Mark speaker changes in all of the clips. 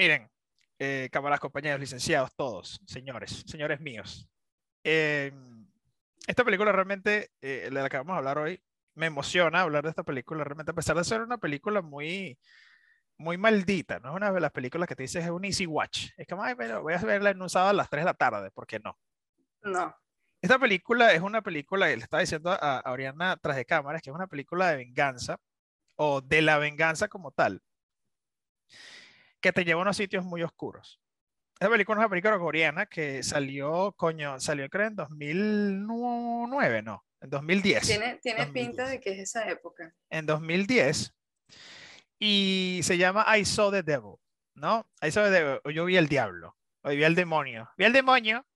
Speaker 1: Miren, eh, cámaras, compañeros, licenciados, todos, señores, señores míos. Eh, esta película realmente, eh, de la que vamos a hablar hoy, me emociona hablar de esta película, realmente, a pesar de ser una película muy, muy maldita, no es una de las películas que te dices es un easy watch. Es como, ay, pero voy a verla en un sábado a las 3 de la tarde, ¿por qué no?
Speaker 2: No.
Speaker 1: Esta película es una película, le estaba diciendo a, a Oriana tras de cámaras, que es una película de venganza, o de la venganza como tal, que te lleva a unos sitios muy oscuros. Esta película es una película coreana que salió, coño, salió creo en 2009, no, en 2010.
Speaker 2: Tiene, tiene
Speaker 1: 2010.
Speaker 2: pinta de que es esa época.
Speaker 1: En 2010. Y se llama I Saw the Devil, ¿no? I Saw the Devil, o yo vi el diablo, o vi el demonio. Vi el demonio.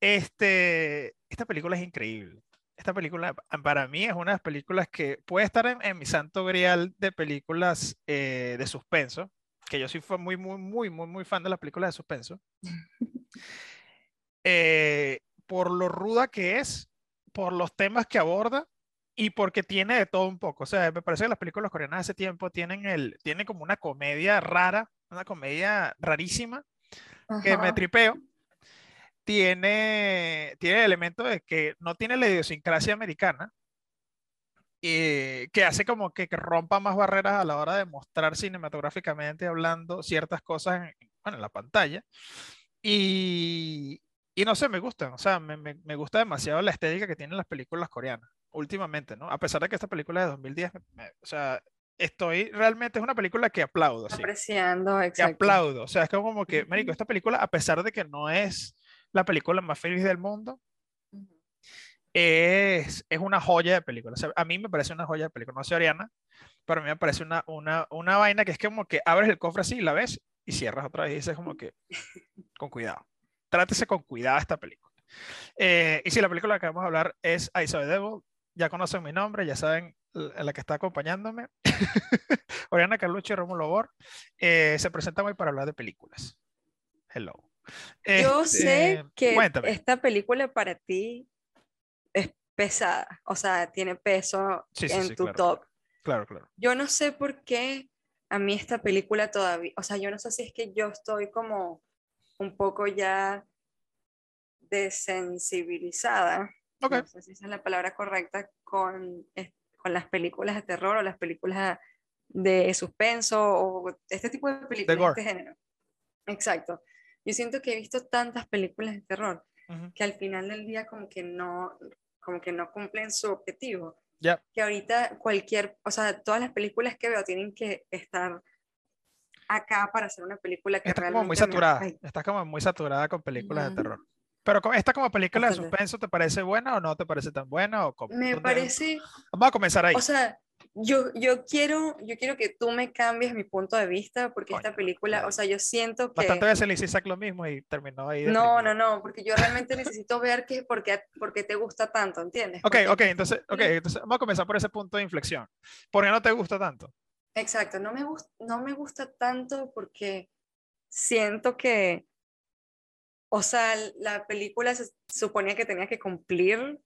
Speaker 1: Este, esta película es increíble. Esta película para mí es una de las películas que puede estar en, en mi santo grial de películas eh, de suspenso, que yo sí fui muy, muy, muy, muy, muy fan de las películas de suspenso. Eh, por lo ruda que es, por los temas que aborda y porque tiene de todo un poco. O sea, me parece que las películas coreanas de ese tiempo tienen, el, tienen como una comedia rara, una comedia rarísima, que me
Speaker 2: Ajá.
Speaker 1: tripeo. Tiene, tiene el elemento de que no tiene la idiosincrasia americana, eh, que hace como que, que rompa más barreras a la hora de mostrar cinematográficamente hablando ciertas cosas en, bueno, en la pantalla. Y, y no sé, me gustan, o sea, me, me, me gusta demasiado la estética que tienen las películas coreanas últimamente, ¿no? A pesar de que esta película es de 2010, me- o sea, estoy realmente es una película que aplaudo, sí
Speaker 2: Apreciando,
Speaker 1: que
Speaker 2: exacto.
Speaker 1: aplaudo. O sea, es como que, marico, esta película, a pesar de que no es la película más feliz del mundo. Es, es una joya de película. O sea, a mí me parece una joya de película. No sé, Oriana, pero a mí me parece una, una, una vaina que es como que abres el cofre así, la ves y cierras otra vez y dices como que, con cuidado. Trátese con cuidado esta película. Eh, y si la película que vamos a hablar es I Saw the Devil, ya conocen mi nombre, ya saben la que está acompañándome. Oriana Carlucci y Rómulo Bor. Eh, se presentan hoy para hablar de películas. Hello.
Speaker 2: Yo sé
Speaker 1: Este,
Speaker 2: que
Speaker 1: Cuéntame.
Speaker 2: esta película para ti pesada, o sea, tiene peso
Speaker 1: Sí, sí,
Speaker 2: en
Speaker 1: sí,
Speaker 2: tu
Speaker 1: claro,
Speaker 2: top.
Speaker 1: Claro, claro.
Speaker 2: Yo no sé por qué a mí esta película todavía, o sea, yo no sé si es que yo estoy como un poco ya desensibilizada,
Speaker 1: Ok.
Speaker 2: no sé si esa es la palabra correcta, con, es- con las películas de terror o las películas de suspenso o este tipo de películas de este género. Exacto. Yo siento que he visto tantas películas de terror
Speaker 1: Ujú.
Speaker 2: que al final del día como que no, como que no cumplen su objetivo.
Speaker 1: Ya.
Speaker 2: Que ahorita cualquier, o sea, todas las películas que veo tienen que estar acá para hacer una película que
Speaker 1: Está como
Speaker 2: realmente
Speaker 1: muy
Speaker 2: me
Speaker 1: saturada.
Speaker 2: afecte.
Speaker 1: Está como muy saturada con películas de terror. Pero esta como película de suspenso, ¿te parece buena o no te parece tan buena? O cómo?
Speaker 2: Me
Speaker 1: ¿Dónde-
Speaker 2: parece,
Speaker 1: Vamos a comenzar ahí.
Speaker 2: o sea, yo, yo quiero, yo quiero que tú me cambies mi punto de vista porque esta película,
Speaker 1: claro.
Speaker 2: o sea, yo siento que
Speaker 1: Bastante veces le hice Isaac lo mismo y terminó ahí.
Speaker 2: no, no, no, porque yo realmente necesito ver que por qué, por qué te gusta tanto, ¿entiendes?
Speaker 1: Ok,
Speaker 2: Porque-
Speaker 1: ok, entonces, ok,
Speaker 2: Sí.
Speaker 1: entonces vamos a comenzar por ese punto de inflexión. ¿Por qué no te gusta tanto?
Speaker 2: Exacto, no me, gust- no me gusta tanto porque siento que, o sea, la película se suponía que tenía que cumplir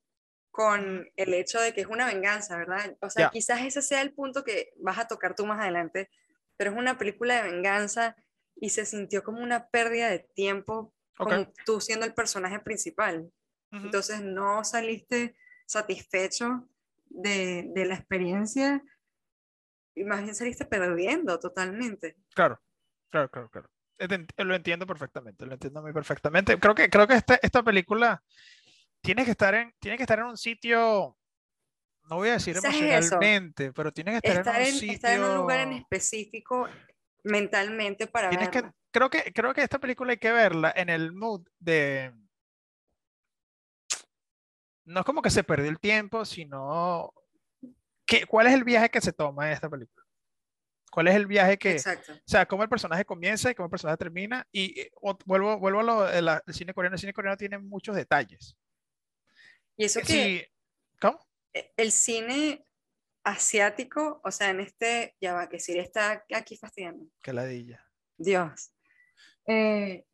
Speaker 2: con el hecho de que es una venganza, ¿verdad? O sea, quizás ese sea el punto que vas a tocar tú más adelante, pero es una película de venganza y se sintió como una pérdida de tiempo,
Speaker 1: Ok.
Speaker 2: como tú siendo el personaje principal. Entonces no saliste satisfecho de, de la experiencia y más bien saliste perdiendo totalmente.
Speaker 1: Claro, claro, claro, claro. Lo entiendo perfectamente, lo entiendo muy perfectamente. Creo que, creo que este- esta película tiene que estar en, tiene que estar en un sitio, no voy a decir
Speaker 2: es
Speaker 1: emocionalmente, pero tiene que estar
Speaker 2: Estar
Speaker 1: en un
Speaker 2: en,
Speaker 1: sitio.
Speaker 2: estar en un lugar en específico mentalmente para
Speaker 1: Tienes que,
Speaker 2: verla.
Speaker 1: creo que, creo que esta película hay que verla en el mood de. No es como que se perdió el tiempo, sino. ¿qué, ¿Cuál es el viaje que se toma en esta película? ¿Cuál es el viaje que,
Speaker 2: Exacto.
Speaker 1: o sea, cómo el personaje comienza y cómo el personaje termina? Y eh, vuelvo, vuelvo a lo del cine coreano. El cine coreano tiene muchos detalles.
Speaker 2: Y eso
Speaker 1: Que
Speaker 2: que
Speaker 1: sí, ¿cómo?
Speaker 2: e- el cine asiático, o sea, en este, ya va, que Siri está aquí fastidiando.
Speaker 1: Que ladilla.
Speaker 2: Dios. Eh,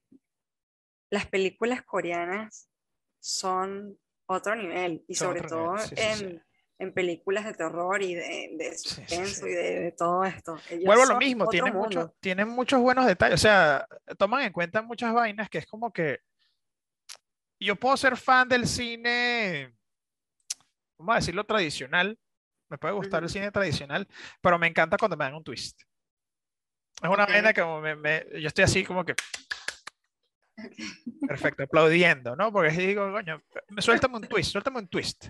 Speaker 2: las películas coreanas son otro nivel y
Speaker 1: Son
Speaker 2: sobre todo
Speaker 1: sí, sí, sí.
Speaker 2: en, en películas de terror y de, de suspenso y de, de todo esto. Ellos
Speaker 1: Vuelvo a lo mismo, tienen, muchos tienen muchos buenos detalles, o sea, toman en cuenta muchas vainas que es como que yo puedo ser fan del cine, vamos a decirlo tradicional, me puede gustar el cine tradicional, pero me encanta cuando me dan un twist. Es una
Speaker 2: Ok.
Speaker 1: vaina que me- me- yo estoy así como que perfecto, aplaudiendo, ¿no? Porque digo, coño, me- suéltame un twist, suéltame un twist.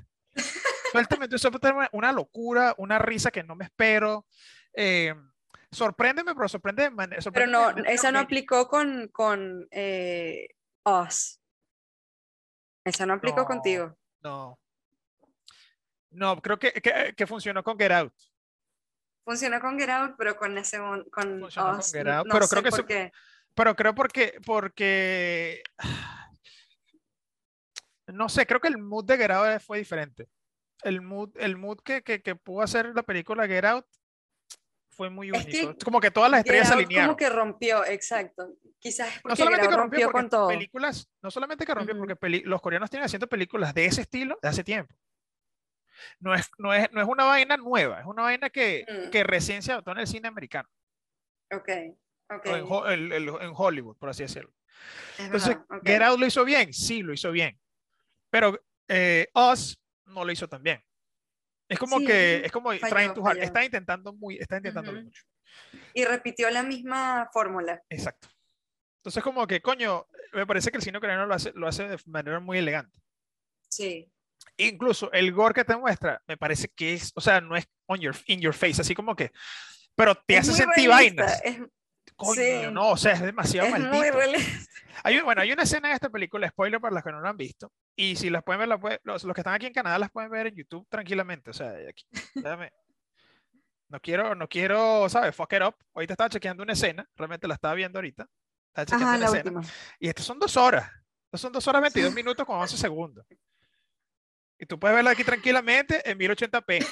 Speaker 1: Suéltame un twist, suéltame una locura, una risa que no me espero. eh, sorpréndeme, pero sorprende.
Speaker 2: Pero no, esa no aplicó con, con eh, Us. Esa no aplicó
Speaker 1: No.
Speaker 2: contigo.
Speaker 1: No. No, creo que, que, que funcionó con Get Out.
Speaker 2: Funcionó con Get Out, pero con ese con
Speaker 1: Funcionó con Get Out,
Speaker 2: no
Speaker 1: pero creo que
Speaker 2: por
Speaker 1: se-
Speaker 2: qué.
Speaker 1: Pero creo porque, porque, no sé, creo que el mood de Get Out fue diferente. El mood, el mood que, que, que pudo hacer la película Get Out fue muy
Speaker 2: Es que
Speaker 1: único. Como que todas las estrellas se alinearon.
Speaker 2: como que rompió, exacto. Quizás es
Speaker 1: No
Speaker 2: porque
Speaker 1: solamente que rompió,
Speaker 2: rompió
Speaker 1: porque
Speaker 2: con todo.
Speaker 1: películas, no solamente que rompió,
Speaker 2: Ujú.
Speaker 1: porque peli- los coreanos tienen haciendo películas de ese estilo de hace tiempo. No es, no es, no es una vaina nueva, es una vaina que,
Speaker 2: Mm.
Speaker 1: que recién se adoptó en el cine americano,
Speaker 2: Ok, ok.
Speaker 1: o en, el- el- en Hollywood, por así decirlo.
Speaker 2: es
Speaker 1: Entonces,
Speaker 2: verdad, ok.
Speaker 1: Get Out lo hizo bien, sí, lo hizo bien. Pero eh, Us no lo hizo tan bien. Es como
Speaker 2: Sí,
Speaker 1: que, es como
Speaker 2: falló,
Speaker 1: trying too hard. Está intentando muy, está intentando
Speaker 2: Ujú.
Speaker 1: mucho.
Speaker 2: Y repitió la misma fórmula.
Speaker 1: Exacto. Entonces, como que, coño, me parece que el cine coreano lo hace, lo hace de manera muy elegante.
Speaker 2: Sí.
Speaker 1: Incluso el gore que te muestra, me parece que es, o sea, no es on your, in your face, así como que, pero te
Speaker 2: Es
Speaker 1: hace
Speaker 2: muy
Speaker 1: sentir
Speaker 2: realista,
Speaker 1: vainas.
Speaker 2: Es,
Speaker 1: Coño,
Speaker 2: sí.
Speaker 1: no, o sea, es demasiado
Speaker 2: es muy
Speaker 1: maldito.
Speaker 2: realista.
Speaker 1: Hay, bueno, hay una escena de esta película, spoiler para los que no la han visto, y si las pueden ver, la puede- los, los que están aquí en Canadá las pueden ver en YouTube tranquilamente. O sea, aquí, déjame- no quiero, no quiero, ¿sabes? Fuck it up. Ahorita estaba chequeando una escena, realmente la estaba viendo ahorita. Estaba chequeando
Speaker 2: Ajá,
Speaker 1: una
Speaker 2: la
Speaker 1: escena.
Speaker 2: última.
Speaker 1: Y estas son dos horas. Estas son dos horas 22 minutos con 11 segundos. Y tú puedes verla aquí tranquilamente en 1080p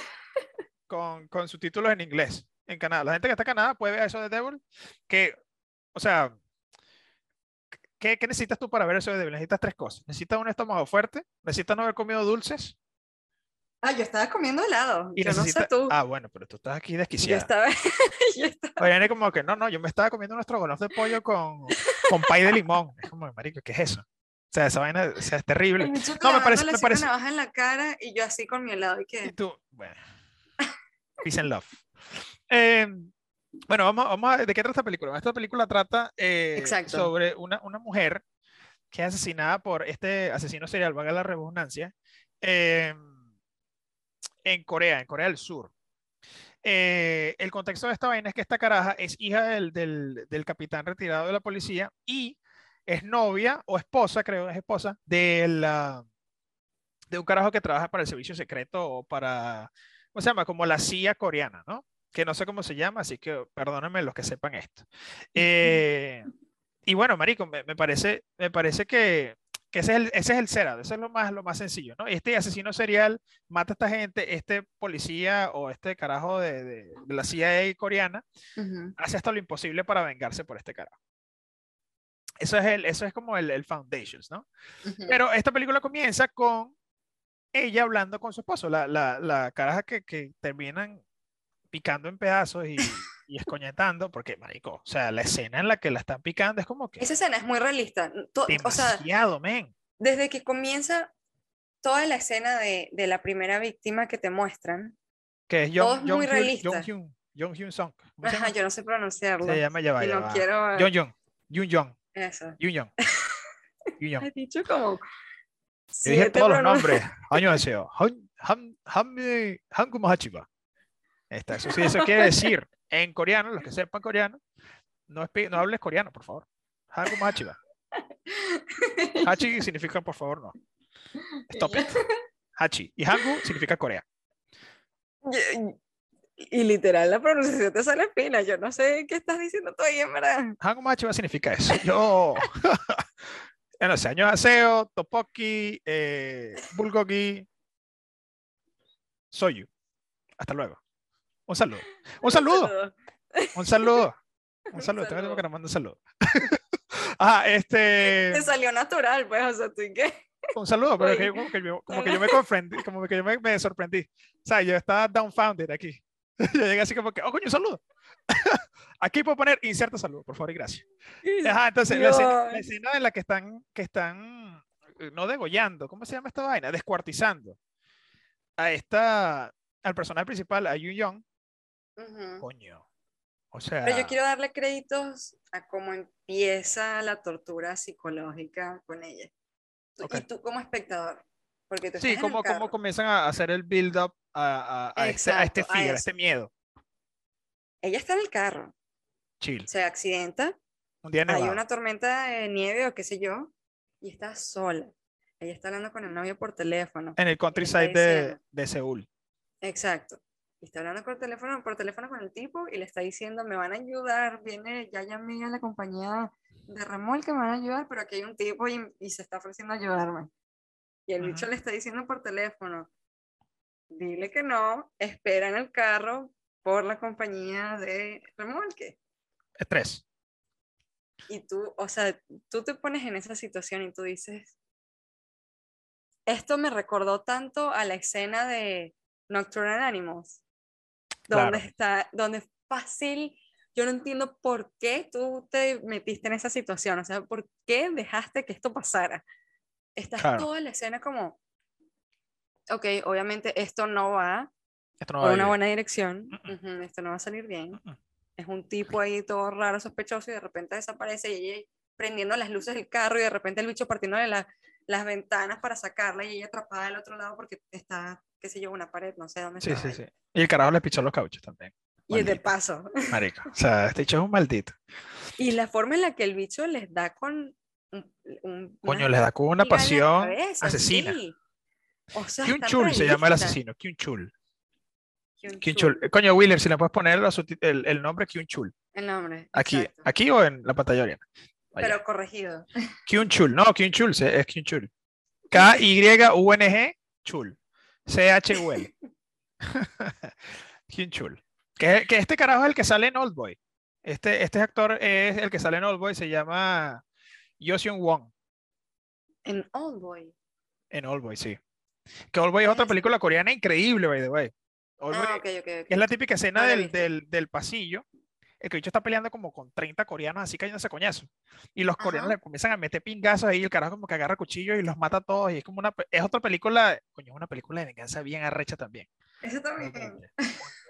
Speaker 1: con, con subtítulos en inglés en Canadá. La gente que está en Canadá puede ver eso de Devil. Que, o sea, ¿qué, qué necesitas tú para ver eso de Devil? Necesitas tres cosas. Necesitas un estómago fuerte, necesitas no haber comido dulces
Speaker 2: Ah, yo estaba comiendo helado.
Speaker 1: y
Speaker 2: yo no
Speaker 1: necesitas...
Speaker 2: sé tú.
Speaker 1: Ah, bueno, pero tú estás aquí
Speaker 2: yo
Speaker 1: desquiciada.
Speaker 2: estaba. yo estaba-
Speaker 1: es como que no, no, yo me estaba comiendo nuestro golof de pollo con, con pay de limón. Es como, marico, ¿qué es eso? O sea, esa vaina o sea, es terrible.
Speaker 2: el
Speaker 1: No, me parece- me
Speaker 2: así una
Speaker 1: parece-
Speaker 2: navaja en la cara y yo así con mi helado. ¿Y
Speaker 1: Y
Speaker 2: qué?
Speaker 1: tú, bueno, peace and love. Eh, bueno, vamos, vamos a, ¿de qué trata esta película? Esta película trata eh, sobre una, una mujer que es asesinada por este asesino serial, valga la redundancia, eh, en Corea, en Corea del Sur. Eh, el contexto de esta vaina es que esta caraja es hija del, del, del capitán retirado de la policía y es novia o esposa, creo, es esposa de la de un carajo que trabaja para el servicio secreto o para, ¿cómo se llama? Como la CIA coreana, ¿no? Que no sé cómo se llama, así que perdónenme los que sepan esto. Eh, y bueno, marico, me, me parece, me parece que, que ese es el, ese es el setup, ese es lo más, lo más sencillo, ¿no? Este asesino serial mata a esta gente, este policía o este carajo de, de- de la CIA coreana
Speaker 2: Ujú.
Speaker 1: hace hasta lo imposible para vengarse por este carajo. Eso es, el, eso es como el, el Foundations, ¿no?
Speaker 2: Ujú.
Speaker 1: Pero esta película comienza con ella hablando con su esposo, la, la, la caraja que, que terminan picando en pedazos y, y escoñetando, porque, marico, o sea, la escena en la que la están picando es como que
Speaker 2: Esa escena es muy realista. To- o sea,
Speaker 1: demasiado, men.
Speaker 2: desde que comienza toda la escena de, de la primera víctima que te muestran.
Speaker 1: Que es
Speaker 2: todo
Speaker 1: Jong,
Speaker 2: es muy
Speaker 1: Jong Hyun-. Jong Hyun, Song. ¿Cómo se
Speaker 2: Ajá, yo no sé pronunciarlo.
Speaker 1: Se llama, ya va,
Speaker 2: no quiero.
Speaker 1: Jong,
Speaker 2: Eso.
Speaker 1: Jong,
Speaker 2: dicho como.
Speaker 1: Yo dije todos los nombres. Año deseo. Han, han. Esta, eso sí, eso quiere decir en coreano, los que sepan coreano, no, no hables coreano, por favor. Hankum Hachiba. Hachi significa por favor no. Stop it. Hachi. Y Hangu significa Corea.
Speaker 2: Y, y literal, la pronunciación te sale fina. Yo no sé qué estás diciendo tú ahí, en verdad.
Speaker 1: Hankum Hachiba significa eso. Yo. ya no sé, año de aseo, topoki, eh, bulgogi, soyu. Hasta luego. Un saludo. Un saludo. Un saludo. Un saludo. Tengo
Speaker 2: saludo.
Speaker 1: que nos manda un saludo. Ajá, este.
Speaker 2: Te salió natural, pues, o sea, tú y qué.
Speaker 1: Un saludo, pero que como que yo, como que yo me confundí, como que yo me, me sorprendí. O sea, yo estaba dumbfounded aquí. Yo llegué así como que, oh, coño, un saludo. Aquí puedo poner inserto saludo, por favor, y gracias. Ajá, entonces la escena, la escena en la que están, que están, eh, no degollando, ¿cómo se llama esta vaina? Descuartizando a esta, al personaje principal, a Yu Young,
Speaker 2: Ujú.
Speaker 1: coño. O sea,
Speaker 2: Pero yo quiero darle créditos a cómo empieza la tortura psicológica con ella. Tú-
Speaker 1: Ok.
Speaker 2: Y tú como espectador. Porque tú
Speaker 1: sí, cómo, cómo comienzan a hacer el build-up a, a- a este, a este fear, a este miedo.
Speaker 2: Ella está en el carro,
Speaker 1: Chill.
Speaker 2: se accidenta,
Speaker 1: Un día
Speaker 2: hay una tormenta de nieve o qué sé yo, y está sola. Ella está hablando con el novio por teléfono.
Speaker 1: En el countryside de, de Seúl.
Speaker 2: Exacto. Y está hablando por teléfono, por teléfono con el tipo y le está diciendo, me van a ayudar, viene, ya llamé a la compañía de remolque, me van a ayudar, pero aquí hay un tipo y, y se está ofreciendo a ayudarme. Y el bicho le está diciendo por teléfono, dile que no, espera en el carro por la compañía de remolque.
Speaker 1: Estrés.
Speaker 2: Y tú, o sea, tú te pones en esa situación y tú dices, esto me recordó tanto a la escena de Nocturnal Animals, donde
Speaker 1: Claro.
Speaker 2: está, donde es fácil, yo no entiendo por qué tú te metiste en esa situación, o sea, por qué dejaste que esto pasara. Estás
Speaker 1: Claro.
Speaker 2: toda la escena como, ok, obviamente esto no va
Speaker 1: Esto no va
Speaker 2: una buena dirección,
Speaker 1: Mm-mm.
Speaker 2: ujú, esto no va a salir bien. Es un tipo ahí todo raro, sospechoso, y de repente desaparece y ella prendiendo las luces del carro y de repente el bicho partiéndole la- las ventanas para sacarla y ella atrapada del otro lado porque está, qué sé yo, una pared, no sé dónde
Speaker 1: Sí,
Speaker 2: estaba
Speaker 1: sí,
Speaker 2: ella.
Speaker 1: sí. Y el carajo le pichó los cauchos también.
Speaker 2: Y de
Speaker 1: Maldito.
Speaker 2: paso.
Speaker 1: Marico. O sea, este hecho es un maldito.
Speaker 2: Y la forma en la que el bicho les da con un, un-
Speaker 1: Coño, les da con una pasión
Speaker 2: cabeza,
Speaker 1: asesina.
Speaker 2: sí. O sea,
Speaker 1: Kyun
Speaker 2: están
Speaker 1: Chul se llama el asesino. Kyun Chul.
Speaker 2: Kyun
Speaker 1: Kyun
Speaker 2: Chul,
Speaker 1: Chul. Coño, Wheeler, si le puedes poner el, el nombre Kyun Chul.
Speaker 2: El nombre.
Speaker 1: Aquí,
Speaker 2: exacto.
Speaker 1: aquí o en la pantalla oriana. Allá.
Speaker 2: Pero corregido.
Speaker 1: Kyun Chul. No, Kyun Chul, se- es Kyun Chul. K-Y-U-N-G Chul. C-H-U-L. Kyun Chul. Que, que este carajo es el que sale en Old Boy. Este, este actor es el que sale en Old Boy, se llama Yoseon Wong.
Speaker 2: En Old Boy.
Speaker 1: En Old Boy, sí. Que Old Boy es otra
Speaker 2: Ah,
Speaker 1: película coreana increíble, by the way. Old Boy
Speaker 2: Ah, ok, ok, ok.
Speaker 1: es la típica escena del, del, del pasillo. El que está peleando como con 30 coreanos así cayéndose coñazo. Y los coreanos le comienzan a meter pingazos ahí, el carajo como que agarra cuchillos y los mata a todos. Y es como una, es otra película, coño, es una película de venganza bien arrecha también.
Speaker 2: Eso también.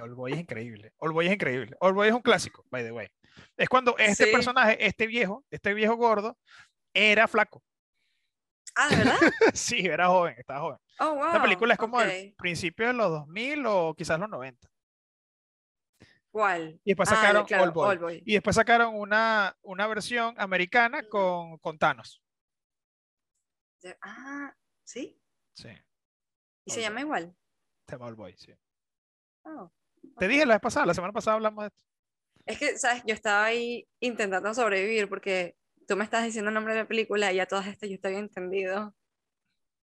Speaker 1: Old Boy es increíble. Old Boy es increíble. Old Boy es un clásico, by the way. Es cuando este
Speaker 2: Sí.
Speaker 1: personaje, este viejo, este viejo gordo, era flaco.
Speaker 2: Ah, ¿de verdad?
Speaker 1: sí, era joven, estaba joven.
Speaker 2: Oh, wow.
Speaker 1: La película es como
Speaker 2: ok.
Speaker 1: el principio de los 2000 o quizás los 90.
Speaker 2: ¿Cuál?
Speaker 1: Y después
Speaker 2: Ah,
Speaker 1: sacaron
Speaker 2: claro,
Speaker 1: Old Boy. Y después sacaron una, una versión americana con, con Thanos.
Speaker 2: Ah, ¿sí?
Speaker 1: Sí,
Speaker 2: ¿Y se llama igual?
Speaker 1: se llama Old Boy, sí.
Speaker 2: Oh,
Speaker 1: Te dije la vez pasada, la semana pasada hablamos de esto.
Speaker 2: Es que, ¿sabes? Yo estaba ahí intentando sobrevivir porque tú me estás diciendo el nombre de la película y a todas estas yo había entendido.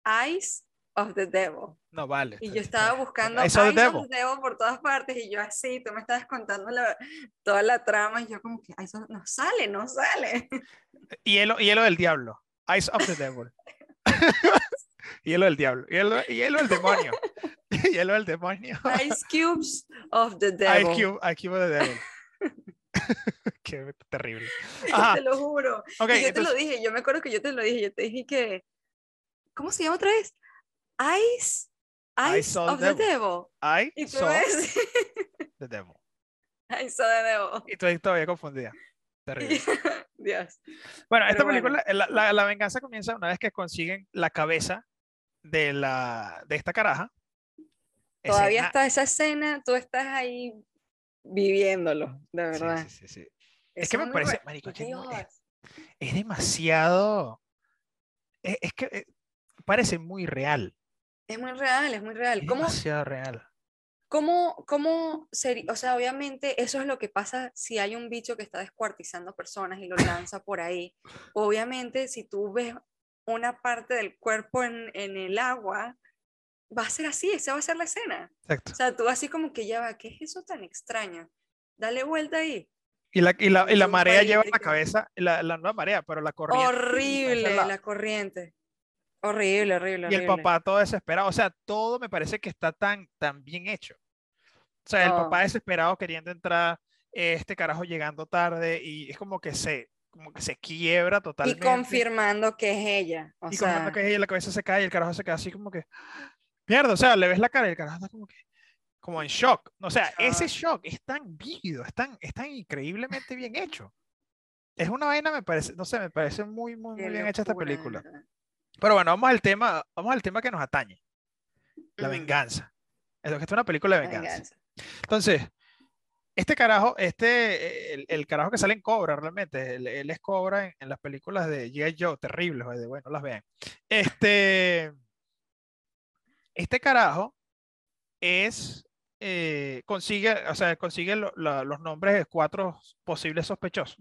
Speaker 2: Eyes of the Devil.
Speaker 1: No, vale.
Speaker 2: Y yo estaba buscando Eyes of
Speaker 1: the devil.
Speaker 2: Devil por todas partes y yo así, tú me estabas contando la- toda la trama y yo como que, "Eyes of- no sale, no sale.
Speaker 1: Hielo, hielo del diablo. Eyes of the Devil. hielo del diablo. Hielo, hielo del demonio. hielo del demonio.
Speaker 2: Ice Cubes of the Devil.
Speaker 1: Ice Cube, Ice Cube of the Devil. Qué terrible. Ajá.
Speaker 2: te lo juro.
Speaker 1: Ok,
Speaker 2: y yo te lo dije, yo me acuerdo que yo te lo dije, yo te dije que, ¿cómo se llama otra vez? Ice,
Speaker 1: I
Speaker 2: Ice
Speaker 1: saw
Speaker 2: of
Speaker 1: the
Speaker 2: the Devil.
Speaker 1: I
Speaker 2: Y
Speaker 1: saw
Speaker 2: ves,
Speaker 1: the devil.
Speaker 2: Ice of the Devil.
Speaker 1: Y ahí todavía confundida. Terrible.
Speaker 2: Dios.
Speaker 1: Bueno, esta
Speaker 2: Pero bueno.
Speaker 1: película, la, la- la venganza comienza una vez que consiguen la cabeza de, la, de esta caraja.
Speaker 2: Todavía
Speaker 1: Escena-
Speaker 2: está esa escena, tú estás ahí viviéndolo, de verdad.
Speaker 1: sí, sí, sí. Es que me parece,
Speaker 2: re-
Speaker 1: marico, es es es demasiado. Es, es que eh, parece muy real.
Speaker 2: Es muy real, es muy real.
Speaker 1: Es
Speaker 2: ¿Cómo,
Speaker 1: demasiado real.
Speaker 2: ¿Cómo, cómo sería? O sea, obviamente eso es lo que pasa si hay un bicho que está descuartizando personas y lo lanza por ahí. Obviamente, si tú ves una parte del cuerpo en, en el agua, va a ser así, esa va a ser la escena.
Speaker 1: Exacto.
Speaker 2: O sea, tú así como que ya va, ¿qué es eso tan extraño? Dale vuelta ahí.
Speaker 1: Y la, y la, y la marea lleva la cabeza, la, la nueva marea, pero la corriente.
Speaker 2: Horrible
Speaker 1: la-
Speaker 2: la corriente. Horrible, horrible,
Speaker 1: Y el
Speaker 2: horrible.
Speaker 1: papá todo desesperado. O sea, todo me parece que está tan, tan bien hecho. O sea, el
Speaker 2: Todo.
Speaker 1: papá desesperado queriendo entrar, este carajo llegando tarde y es como que se, como que se quiebra
Speaker 2: Y
Speaker 1: totalmente.
Speaker 2: confirmando que es ella. O
Speaker 1: Y
Speaker 2: sea,
Speaker 1: confirmando que ella la cabeza se cae y el carajo se queda así como que, mierda, o sea, le ves la cara y el carajo está como que, como en shock. O sea, ese shock es tan vívido, es tan, es tan increíblemente bien hecho. Es una vaina, me parece, no sé, me parece muy, muy, muy bien hecha esta película. Pero bueno, vamos al tema, vamos al tema que nos atañe, la
Speaker 2: Ujú,
Speaker 1: venganza. Es lo que esta es una película de venganza.
Speaker 2: venganza.
Speaker 1: Entonces, este carajo, este, el, el carajo que sale en Cobra realmente, él, él es Cobra en, en las películas de G.I. Joe, terribles, by the way, no las vean. Este, este carajo es, eh, consigue, o sea, consigue lo- la- los nombres de cuatro posibles sospechosos.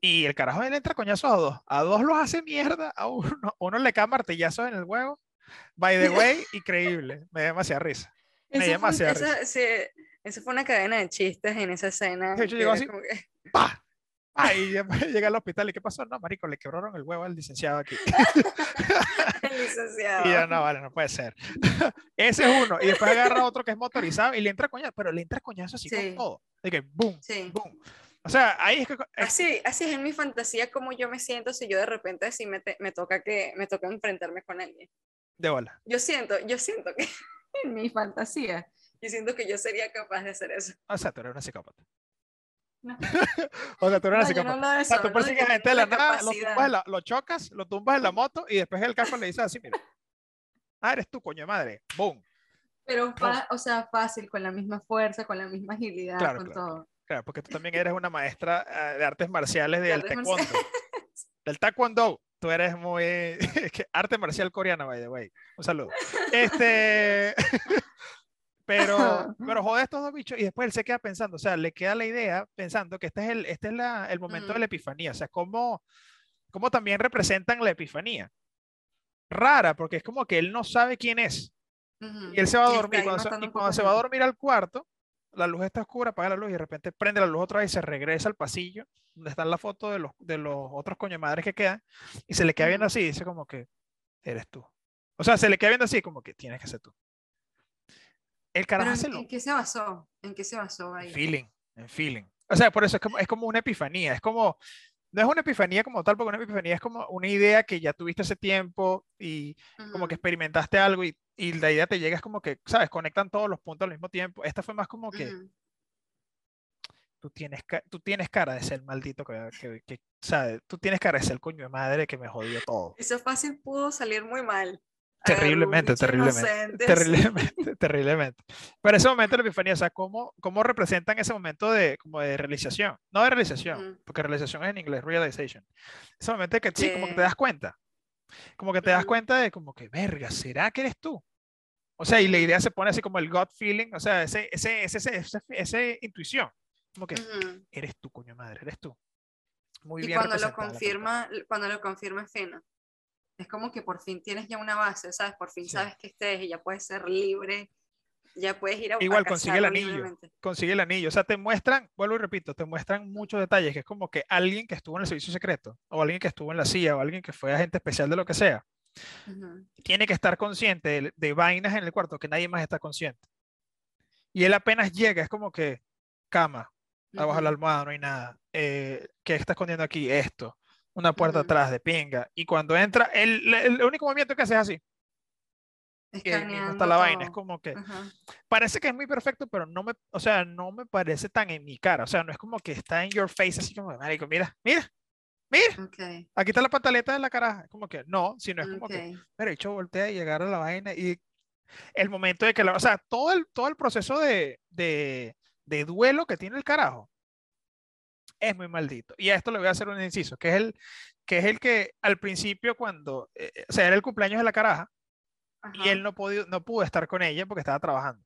Speaker 1: Y el carajo él entra coñazos a dos. A dos los hace mierda, a uno, uno le cae martillazos en el huevo. By the way, increíble. Me da demasiada risa. Me
Speaker 2: fue,
Speaker 1: demasiada
Speaker 2: esa, sí, eso fue una cadena de chistes en esa escena.
Speaker 1: De hecho, llegó así.
Speaker 2: que-
Speaker 1: ¡Pah! ¡Pah! Y después llega al hospital. ¿Y qué pasó? No, marico, le quebraron el huevo al licenciado aquí.
Speaker 2: el licenciado.
Speaker 1: Y yo, no, vale, no puede ser. Ese es uno. Y después agarra otro que es motorizado y le entra coñazo, pero le entra coñazo así
Speaker 2: Sí.
Speaker 1: con todo. De que, boom,
Speaker 2: Sí.
Speaker 1: boom. O sea, ahí es que... es-
Speaker 2: Así, así es en mi fantasía como yo me siento si yo de repente así me, te- me toca que me toca enfrentarme con alguien.
Speaker 1: de bola.
Speaker 2: Yo siento, yo siento que en mi fantasía, yo siento que yo sería capaz de hacer eso.
Speaker 1: O sea, tú eres una psicópata.
Speaker 2: No.
Speaker 1: o sea, tú eres una
Speaker 2: No, yo
Speaker 1: psicópata.
Speaker 2: no lo de
Speaker 1: O sea,
Speaker 2: eso,
Speaker 1: tú persigues gente de la nada, lo, tumbas la- lo chocas, lo tumbas en la moto y después el casco le dice así, mira. Ah, eres tú, coño de madre. Boom.
Speaker 2: Pero, o sea, fácil, con la misma fuerza, con la misma agilidad,
Speaker 1: Claro,
Speaker 2: con
Speaker 1: claro,
Speaker 2: todo.
Speaker 1: Claro, porque tú también eres una maestra eh, de artes marciales
Speaker 2: De
Speaker 1: del
Speaker 2: artes
Speaker 1: taekwondo. Del taekwondo. Tú eres muy... arte marcial coreana, by the way. Un saludo. Este... pero, pero jode a estos dos bichos y después él se queda pensando, o sea, le queda la idea pensando que este es el, este es la- el momento de
Speaker 2: Ujú.
Speaker 1: la epifanía, o sea, cómo, cómo también representan la epifanía. Rara, porque es como que él no sabe quién es.
Speaker 2: Ujú.
Speaker 1: Y él se va a dormir. Cuando y cuando se va a dormir al cuarto, la luz está oscura, apaga la luz y de repente prende la luz otra vez y se regresa al pasillo donde está la foto de los, de los otros coño madres que quedan y se le queda viendo así y dice como que eres tú. O sea, se le queda viendo así como que tienes que ser tú. El carajo
Speaker 2: ¿en,
Speaker 1: lo
Speaker 2: en qué se basó? ¿En qué se basó
Speaker 1: en
Speaker 2: ahí?
Speaker 1: feeling, en feeling. O sea, por eso es como, es como una epifanía, es como, no es una epifanía como tal, porque una epifanía es como una idea que ya tuviste hace tiempo y como que experimentaste algo y, y la idea te llega, es como que, ¿sabes? Conectan todos los puntos al mismo tiempo. Esta fue más como que
Speaker 2: ujú.
Speaker 1: tú tienes, tú tienes cara de ser maldito que, que, que, ¿sabes? Tú tienes cara de ser coño de madre que me jodió todo.
Speaker 2: Eso fácil pudo salir muy mal.
Speaker 1: Terriblemente, terriblemente, terriblemente, terriblemente. Pero ese momento de la epifanía, o sea, ¿cómo, cómo representan ese momento de, como de realización? No de realización,
Speaker 2: Ujú.
Speaker 1: porque realización es en inglés, realization. Ese momento que sí, como que te das cuenta. Como que te das cuenta de como que, verga, ¿será que eres tú? O sea, y la idea se pone así como el gut feeling, o sea, ese, ese, ese, ese, ese- ese intuición. Como que,
Speaker 2: Ujú.
Speaker 1: eres tú, coño madre, eres tú. Muy
Speaker 2: Y
Speaker 1: bien
Speaker 2: cuando lo confirma, cuando lo confirma fino. Es como que por fin tienes ya una base, ¿sabes? Por fin
Speaker 1: Sí.
Speaker 2: sabes que estés y ya puedes ser libre, ya puedes ir a, a
Speaker 1: Igual consigue el anillo.
Speaker 2: libremente.
Speaker 1: Consigue el anillo. O sea, te muestran, vuelvo y repito, te muestran muchos detalles, que es como que alguien que estuvo en el servicio secreto, o alguien que estuvo en la CIA, o alguien que fue agente especial de lo que sea,
Speaker 2: Ujú.
Speaker 1: tiene que estar consciente de, de vainas en el cuarto que nadie más está consciente. Y él apenas llega, es como que, cama, abajo de la
Speaker 2: Ujú.
Speaker 1: almohada no hay nada. Eh, ¿Qué está escondiendo aquí? Esto. Una puerta
Speaker 2: Ujú.
Speaker 1: atrás de pinga. Y cuando entra, el, el único movimiento que hace es así. Que está la vaina. Es como que
Speaker 2: Ajá.
Speaker 1: parece que es muy perfecto, pero no me, o sea, no me parece tan en mi cara. O sea, no es como que está en your face, así como, marico, mira, mira, mira, aquí está la pantaleta de la caraja. Como que no, sino es como que, pero hecho voltea y agarra la vaina y el momento de que la, o sea, todo el, todo el proceso de, de, de duelo que tiene el carajo es muy maldito. Y a esto le voy a hacer un inciso, que es el que, es el que al principio cuando, eh, o sea, era el cumpleaños de la caraja y él no, podido, no pudo estar con ella porque estaba trabajando.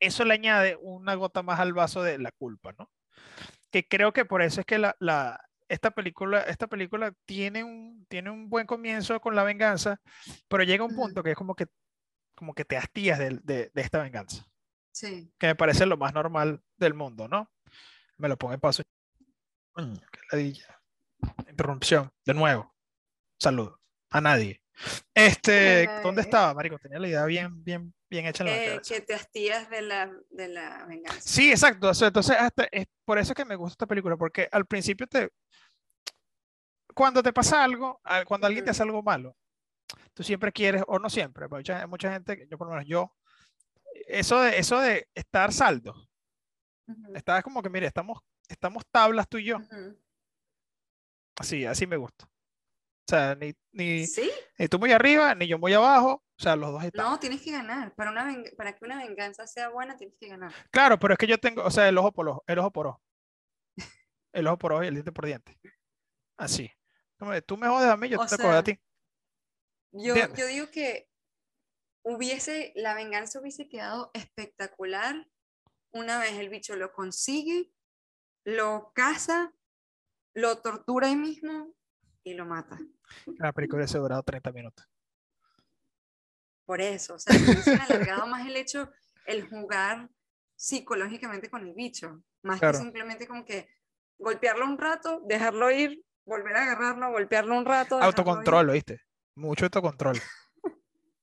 Speaker 1: Eso le añade una gota más al vaso de la culpa, ¿no? Que creo que por eso es que la, la- esta película, esta película tiene un, tiene un buen comienzo con la venganza, pero llega un punto que es como que, como que te hastías de, de- de esta venganza,
Speaker 2: Sí.
Speaker 1: que me parece lo más normal del mundo, ¿no? Me lo pongo en paso. Ladilla. Interrupción, de nuevo. Saludo. A nadie. Este, ¿dónde estaba, marico? Tenía la idea bien, bien, bien hecha en la
Speaker 2: Eh,
Speaker 1: cabeza.
Speaker 2: que te hastías de la, de la venganza.
Speaker 1: Sí, exacto. entonces, hasta es por eso que me gusta esta película, porque al principio te, cuando te pasa algo, cuando alguien te hace algo malo, tú siempre quieres, o no siempre, pero mucha, mucha gente, yo por lo menos yo, eso de, eso de estar saldo,
Speaker 2: Ujú,
Speaker 1: estaba como que, mire, estamos, estamos tablas tú y yo,
Speaker 2: ujú.
Speaker 1: así, así me gusta. O sea, ni, ni,
Speaker 2: ¿Sí?
Speaker 1: ni tú muy arriba, ni yo muy abajo, o sea, los dos estamos.
Speaker 2: No, tienes que ganar. Para, una para que una venganza sea buena, tienes que ganar.
Speaker 1: Claro, pero es que yo tengo, o sea, el ojo por ojo, el ojo por ojo. El ojo por ojo y el diente por diente. Así. Tú me jodes a mí, yo
Speaker 2: O
Speaker 1: te jodo a ti.
Speaker 2: Yo, yo digo que hubiese, la venganza hubiese quedado espectacular una vez el bicho lo consigue, lo caza, lo tortura ahí mismo y lo mata.
Speaker 1: La película hubiese durado 30 minutos.
Speaker 2: Por eso, o sea, hubiesen alargado más el hecho, el jugar psicológicamente con el bicho, más
Speaker 1: Claro.
Speaker 2: que simplemente como que golpearlo un rato, dejarlo ir, volver a agarrarlo, golpearlo un rato.
Speaker 1: Autocontrol, ¿viste? Mucho autocontrol.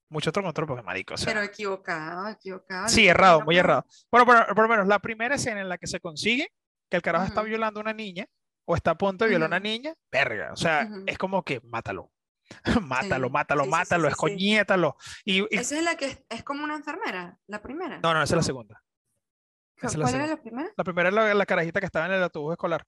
Speaker 1: Mucho autocontrol porque marico, o sea.
Speaker 2: Pero equivocado, equivocado.
Speaker 1: Sí, errado, muy errado. Bueno, por, por lo menos la primera escena en la que se consigue que el carajo está violando a una niña o está a punto de violar a una niña, verga. O sea,
Speaker 2: Ujú.
Speaker 1: es como que mátalo. mátalo,
Speaker 2: Sí,
Speaker 1: mátalo,
Speaker 2: sí,
Speaker 1: mátalo,
Speaker 2: sí,
Speaker 1: escoñétalo. Y, y-
Speaker 2: Esa es la que es, es como una enfermera, la primera.
Speaker 1: No, no, esa es la segunda.
Speaker 2: ¿Cu-
Speaker 1: esa es la
Speaker 2: ¿Cuál era la primera?
Speaker 1: La primera es la, la carajita que estaba en el autobús escolar.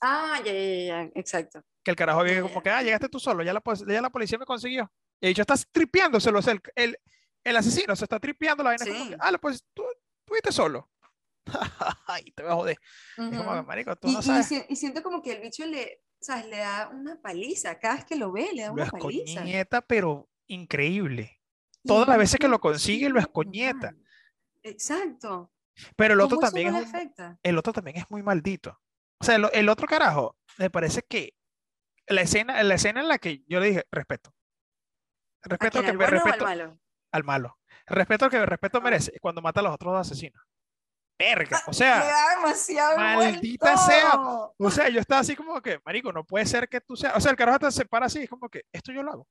Speaker 2: Ah, ya, ya, ya, exacto.
Speaker 1: Que el carajo viene como que, ah, llegaste tú solo, ya la, ya la policía me consiguió. Y dicho, estás tripeándoselo, o sea, el, el, el asesino se está tripeando la vaina. como que, ah, pues tú, tú fuiste solo. Ay, te voy a joder. Es como, marico, tú
Speaker 2: Y,
Speaker 1: no
Speaker 2: y
Speaker 1: sabes.
Speaker 2: si- y siento como que el bicho le, ¿sabes? le da una paliza. Cada vez que lo ve, le da
Speaker 1: Lo
Speaker 2: una paliza.
Speaker 1: escoñeta, pero increíble.
Speaker 2: Y
Speaker 1: Todas las veces que
Speaker 2: lo
Speaker 1: consigue, lo escoñeta.
Speaker 2: Exacto.
Speaker 1: Pero el otro
Speaker 2: ¿Cómo eso
Speaker 1: también es el otro también es muy maldito. O sea, el, el otro carajo, me parece que la escena, la escena en la que yo le dije, respeto.
Speaker 2: ¿A
Speaker 1: Respeto
Speaker 2: quién,
Speaker 1: que
Speaker 2: al
Speaker 1: me
Speaker 2: bueno o al
Speaker 1: respeto
Speaker 2: malo?
Speaker 1: al malo. Respeto que respeto
Speaker 2: Ajá.
Speaker 1: merece cuando mata a los otros dos asesinos. Verga, o
Speaker 2: Le
Speaker 1: sea,
Speaker 2: da demasiado
Speaker 1: maldita sea. o sea, yo estaba así como que, marico, no puede ser que tú seas, o sea, el carajo hasta se para así, es como que, esto yo lo hago.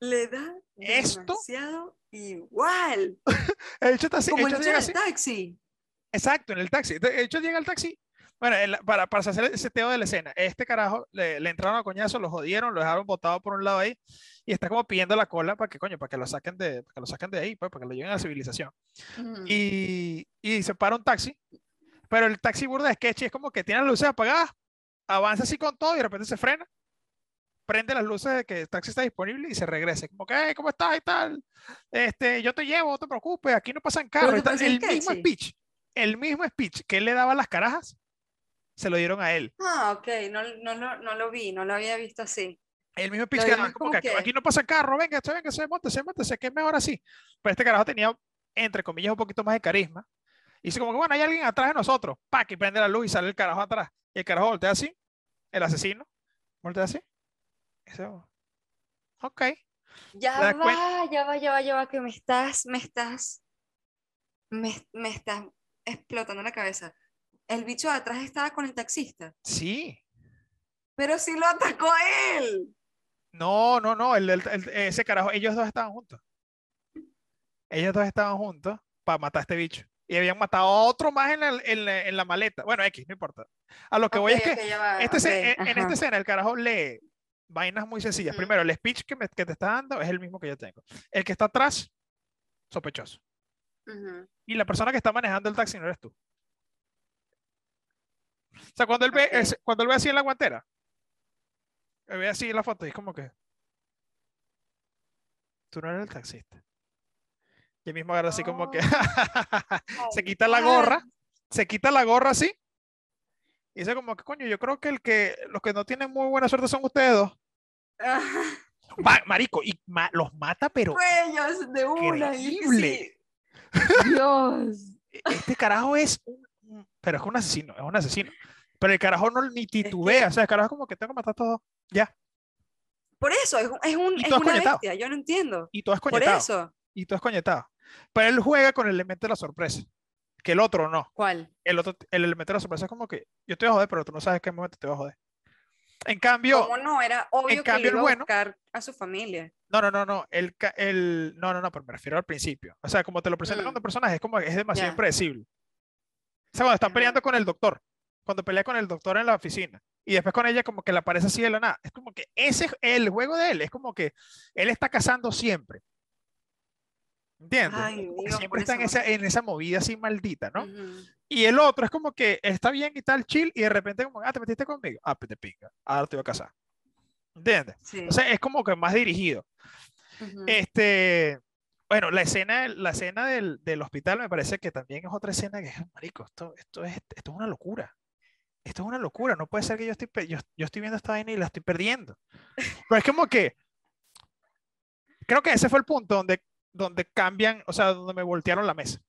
Speaker 2: Le da
Speaker 1: Esto-
Speaker 2: demasiado igual.
Speaker 1: El hecho está así,
Speaker 2: Como
Speaker 1: el
Speaker 2: el
Speaker 1: hecho llega
Speaker 2: del
Speaker 1: así,
Speaker 2: taxi.
Speaker 1: exacto, en el taxi. De hecho llega el taxi, bueno, el- para, para hacer el seteo de la escena, este carajo le, le entraron a coñazo, lo jodieron, lo dejaron botado por un lado ahí, y está como pidiendo la cola para que, coño, para que lo saquen de, para que lo saquen de ahí, pues, para que lo lleven a la civilización.
Speaker 2: Ujú.
Speaker 1: y, y se para un taxi, pero el taxi burda de sketchy es como que tiene las luces apagadas, avanza así con todo y de repente se frena, prende las luces de que el taxi está disponible y se regresa, como que, "Hey, ¿cómo estás y tal? Este, yo te llevo, no te preocupes, aquí no pasan carros.
Speaker 2: te
Speaker 1: y tal".
Speaker 2: parece
Speaker 1: El mismo
Speaker 2: sketchy?
Speaker 1: speech, el mismo speech que él le daba a las carajas, se lo dieron a él.
Speaker 2: Ah, ok, no, no, lo- no lo vi, no lo había visto así.
Speaker 1: El mismo que como
Speaker 2: como
Speaker 1: que, aquí-
Speaker 2: que-
Speaker 1: aquí no pasa carro, venga, venga, se monte, se monte, que es mejor así. Pero este carajo tenía, entre comillas, un poquito más de carisma. Y dice como que, bueno, hay alguien atrás de nosotros. Pa, que prende la luz y sale el carajo atrás. Y el carajo voltea así, el asesino, voltea así. "Oh, ok.
Speaker 2: Ya va, ya va, ya va, ya va, que me estás, me estás, me, me estás explotando la cabeza. El bicho de atrás estaba con el taxista,
Speaker 1: Sí.
Speaker 2: pero sí lo atacó a él.
Speaker 1: No, no, no, el, el- el- ese carajo, ellos dos estaban juntos. Ellos dos estaban juntos para matar a este bicho. Y habían matado a otro más en la, en la- en la maleta. Bueno, X, no importa. A lo que voy es que
Speaker 2: va,
Speaker 1: Este se- en, esta escena el carajo lee vainas muy sencillas. Primero, el speech que, me- que te está dando es el mismo que yo tengo. El que está atrás, sospechoso. Y la persona que está manejando el taxi no eres tú. O sea, cuando él ve, cuando él ve así en la guantera, él ve así en la foto y es como que tú no eres el taxista. Y él mismo agarra así como que se quita la gorra, se quita la gorra así. Y dice como que, coño, yo creo que el que los que no tienen muy buena suerte son ustedes dos. Ma- marico, y ma- los mata, pero
Speaker 2: de una.
Speaker 1: increíble.
Speaker 2: sí. Dios.
Speaker 1: Este carajo es un- pero es un asesino, es un asesino. Pero el carajo no ni titubea, o sea, el carajo es como que tengo que matar a todos. Ya.
Speaker 2: Por eso, es, es, un, es una bestia, yo no entiendo.
Speaker 1: Y todo es
Speaker 2: Por
Speaker 1: coñetado.
Speaker 2: eso.
Speaker 1: Y todo es coñetado. Pero él juega con el elemento de la sorpresa. Que el otro no.
Speaker 2: ¿Cuál?
Speaker 1: El otro, el elemento de la sorpresa es como que yo te voy a joder, pero tú no sabes en qué momento te voy a joder. En cambio,
Speaker 2: ¿Cómo no? Era obvio que
Speaker 1: cambio,
Speaker 2: iba a
Speaker 1: bueno-
Speaker 2: buscar a su familia.
Speaker 1: no, no, no, no, el, el, no, no, no, pero me refiero al principio. O sea, como te lo presentan
Speaker 2: Mm.
Speaker 1: con el personaje, es como que es demasiado
Speaker 2: Ya.
Speaker 1: impredecible. O sea, cuando están peleando con el doctor, cuando pelea con el doctor en la oficina, y después con ella como que le aparece así de la nada. Es como que ese es el juego de él, es como que él está cazando siempre. ¿Entiendes?
Speaker 2: Ay, Dios,
Speaker 1: siempre está en esa, en esa movida así maldita, ¿no?
Speaker 2: Ujú.
Speaker 1: Y el otro es como que está bien y tal, chill, y de repente como, ah, te metiste conmigo. Ah, pues te pinga. Ahora te voy a casar. ¿Entiendes?
Speaker 2: Sí.
Speaker 1: O sea, es como que más dirigido. Este, bueno, la escena, la escena del, del hospital me parece que también es otra escena que es, marico, esto, esto es, esto es una locura. Esto es una locura. No puede ser que yo estoy, yo, yo estoy viendo esta vaina y la estoy perdiendo. Pero es como que, creo que ese fue el punto donde, donde cambian, o sea, donde me voltearon la mesa.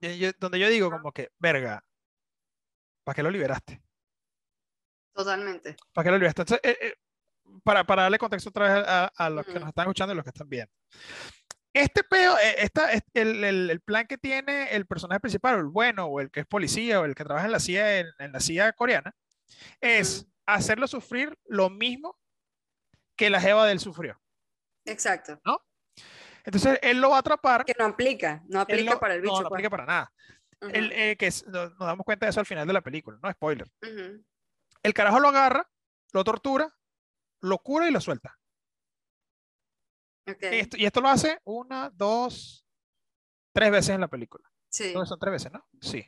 Speaker 1: Yo- donde yo digo como que, verga, ¿para qué lo liberaste?
Speaker 2: Totalmente.
Speaker 1: ¿Para qué lo liberaste? Entonces, eh, eh, para, para darle contexto otra vez a, a los que nos están escuchando y los que están viendo. Este peo, eh, esta, es- el, el- el plan que tiene el personaje principal, el bueno, o el que es policía, o el que trabaja en la CIA, en, en la CIA coreana, es hacerlo sufrir lo mismo que la jeva de él sufrió.
Speaker 2: Exacto.
Speaker 1: Entonces, él lo va a atrapar.
Speaker 2: Que no aplica, no aplica
Speaker 1: lo-
Speaker 2: para el
Speaker 1: no,
Speaker 2: bicho.
Speaker 1: no
Speaker 2: pues.
Speaker 1: aplica para nada. Él, eh, que es- nos, nos damos cuenta de eso al final de la película, no spoiler. El carajo lo agarra, lo tortura, lo cura y lo suelta.
Speaker 2: Ok,
Speaker 1: Esto- y esto lo hace una, dos, tres veces en la película.
Speaker 2: Sí,
Speaker 1: son tres veces, ¿no? Sí.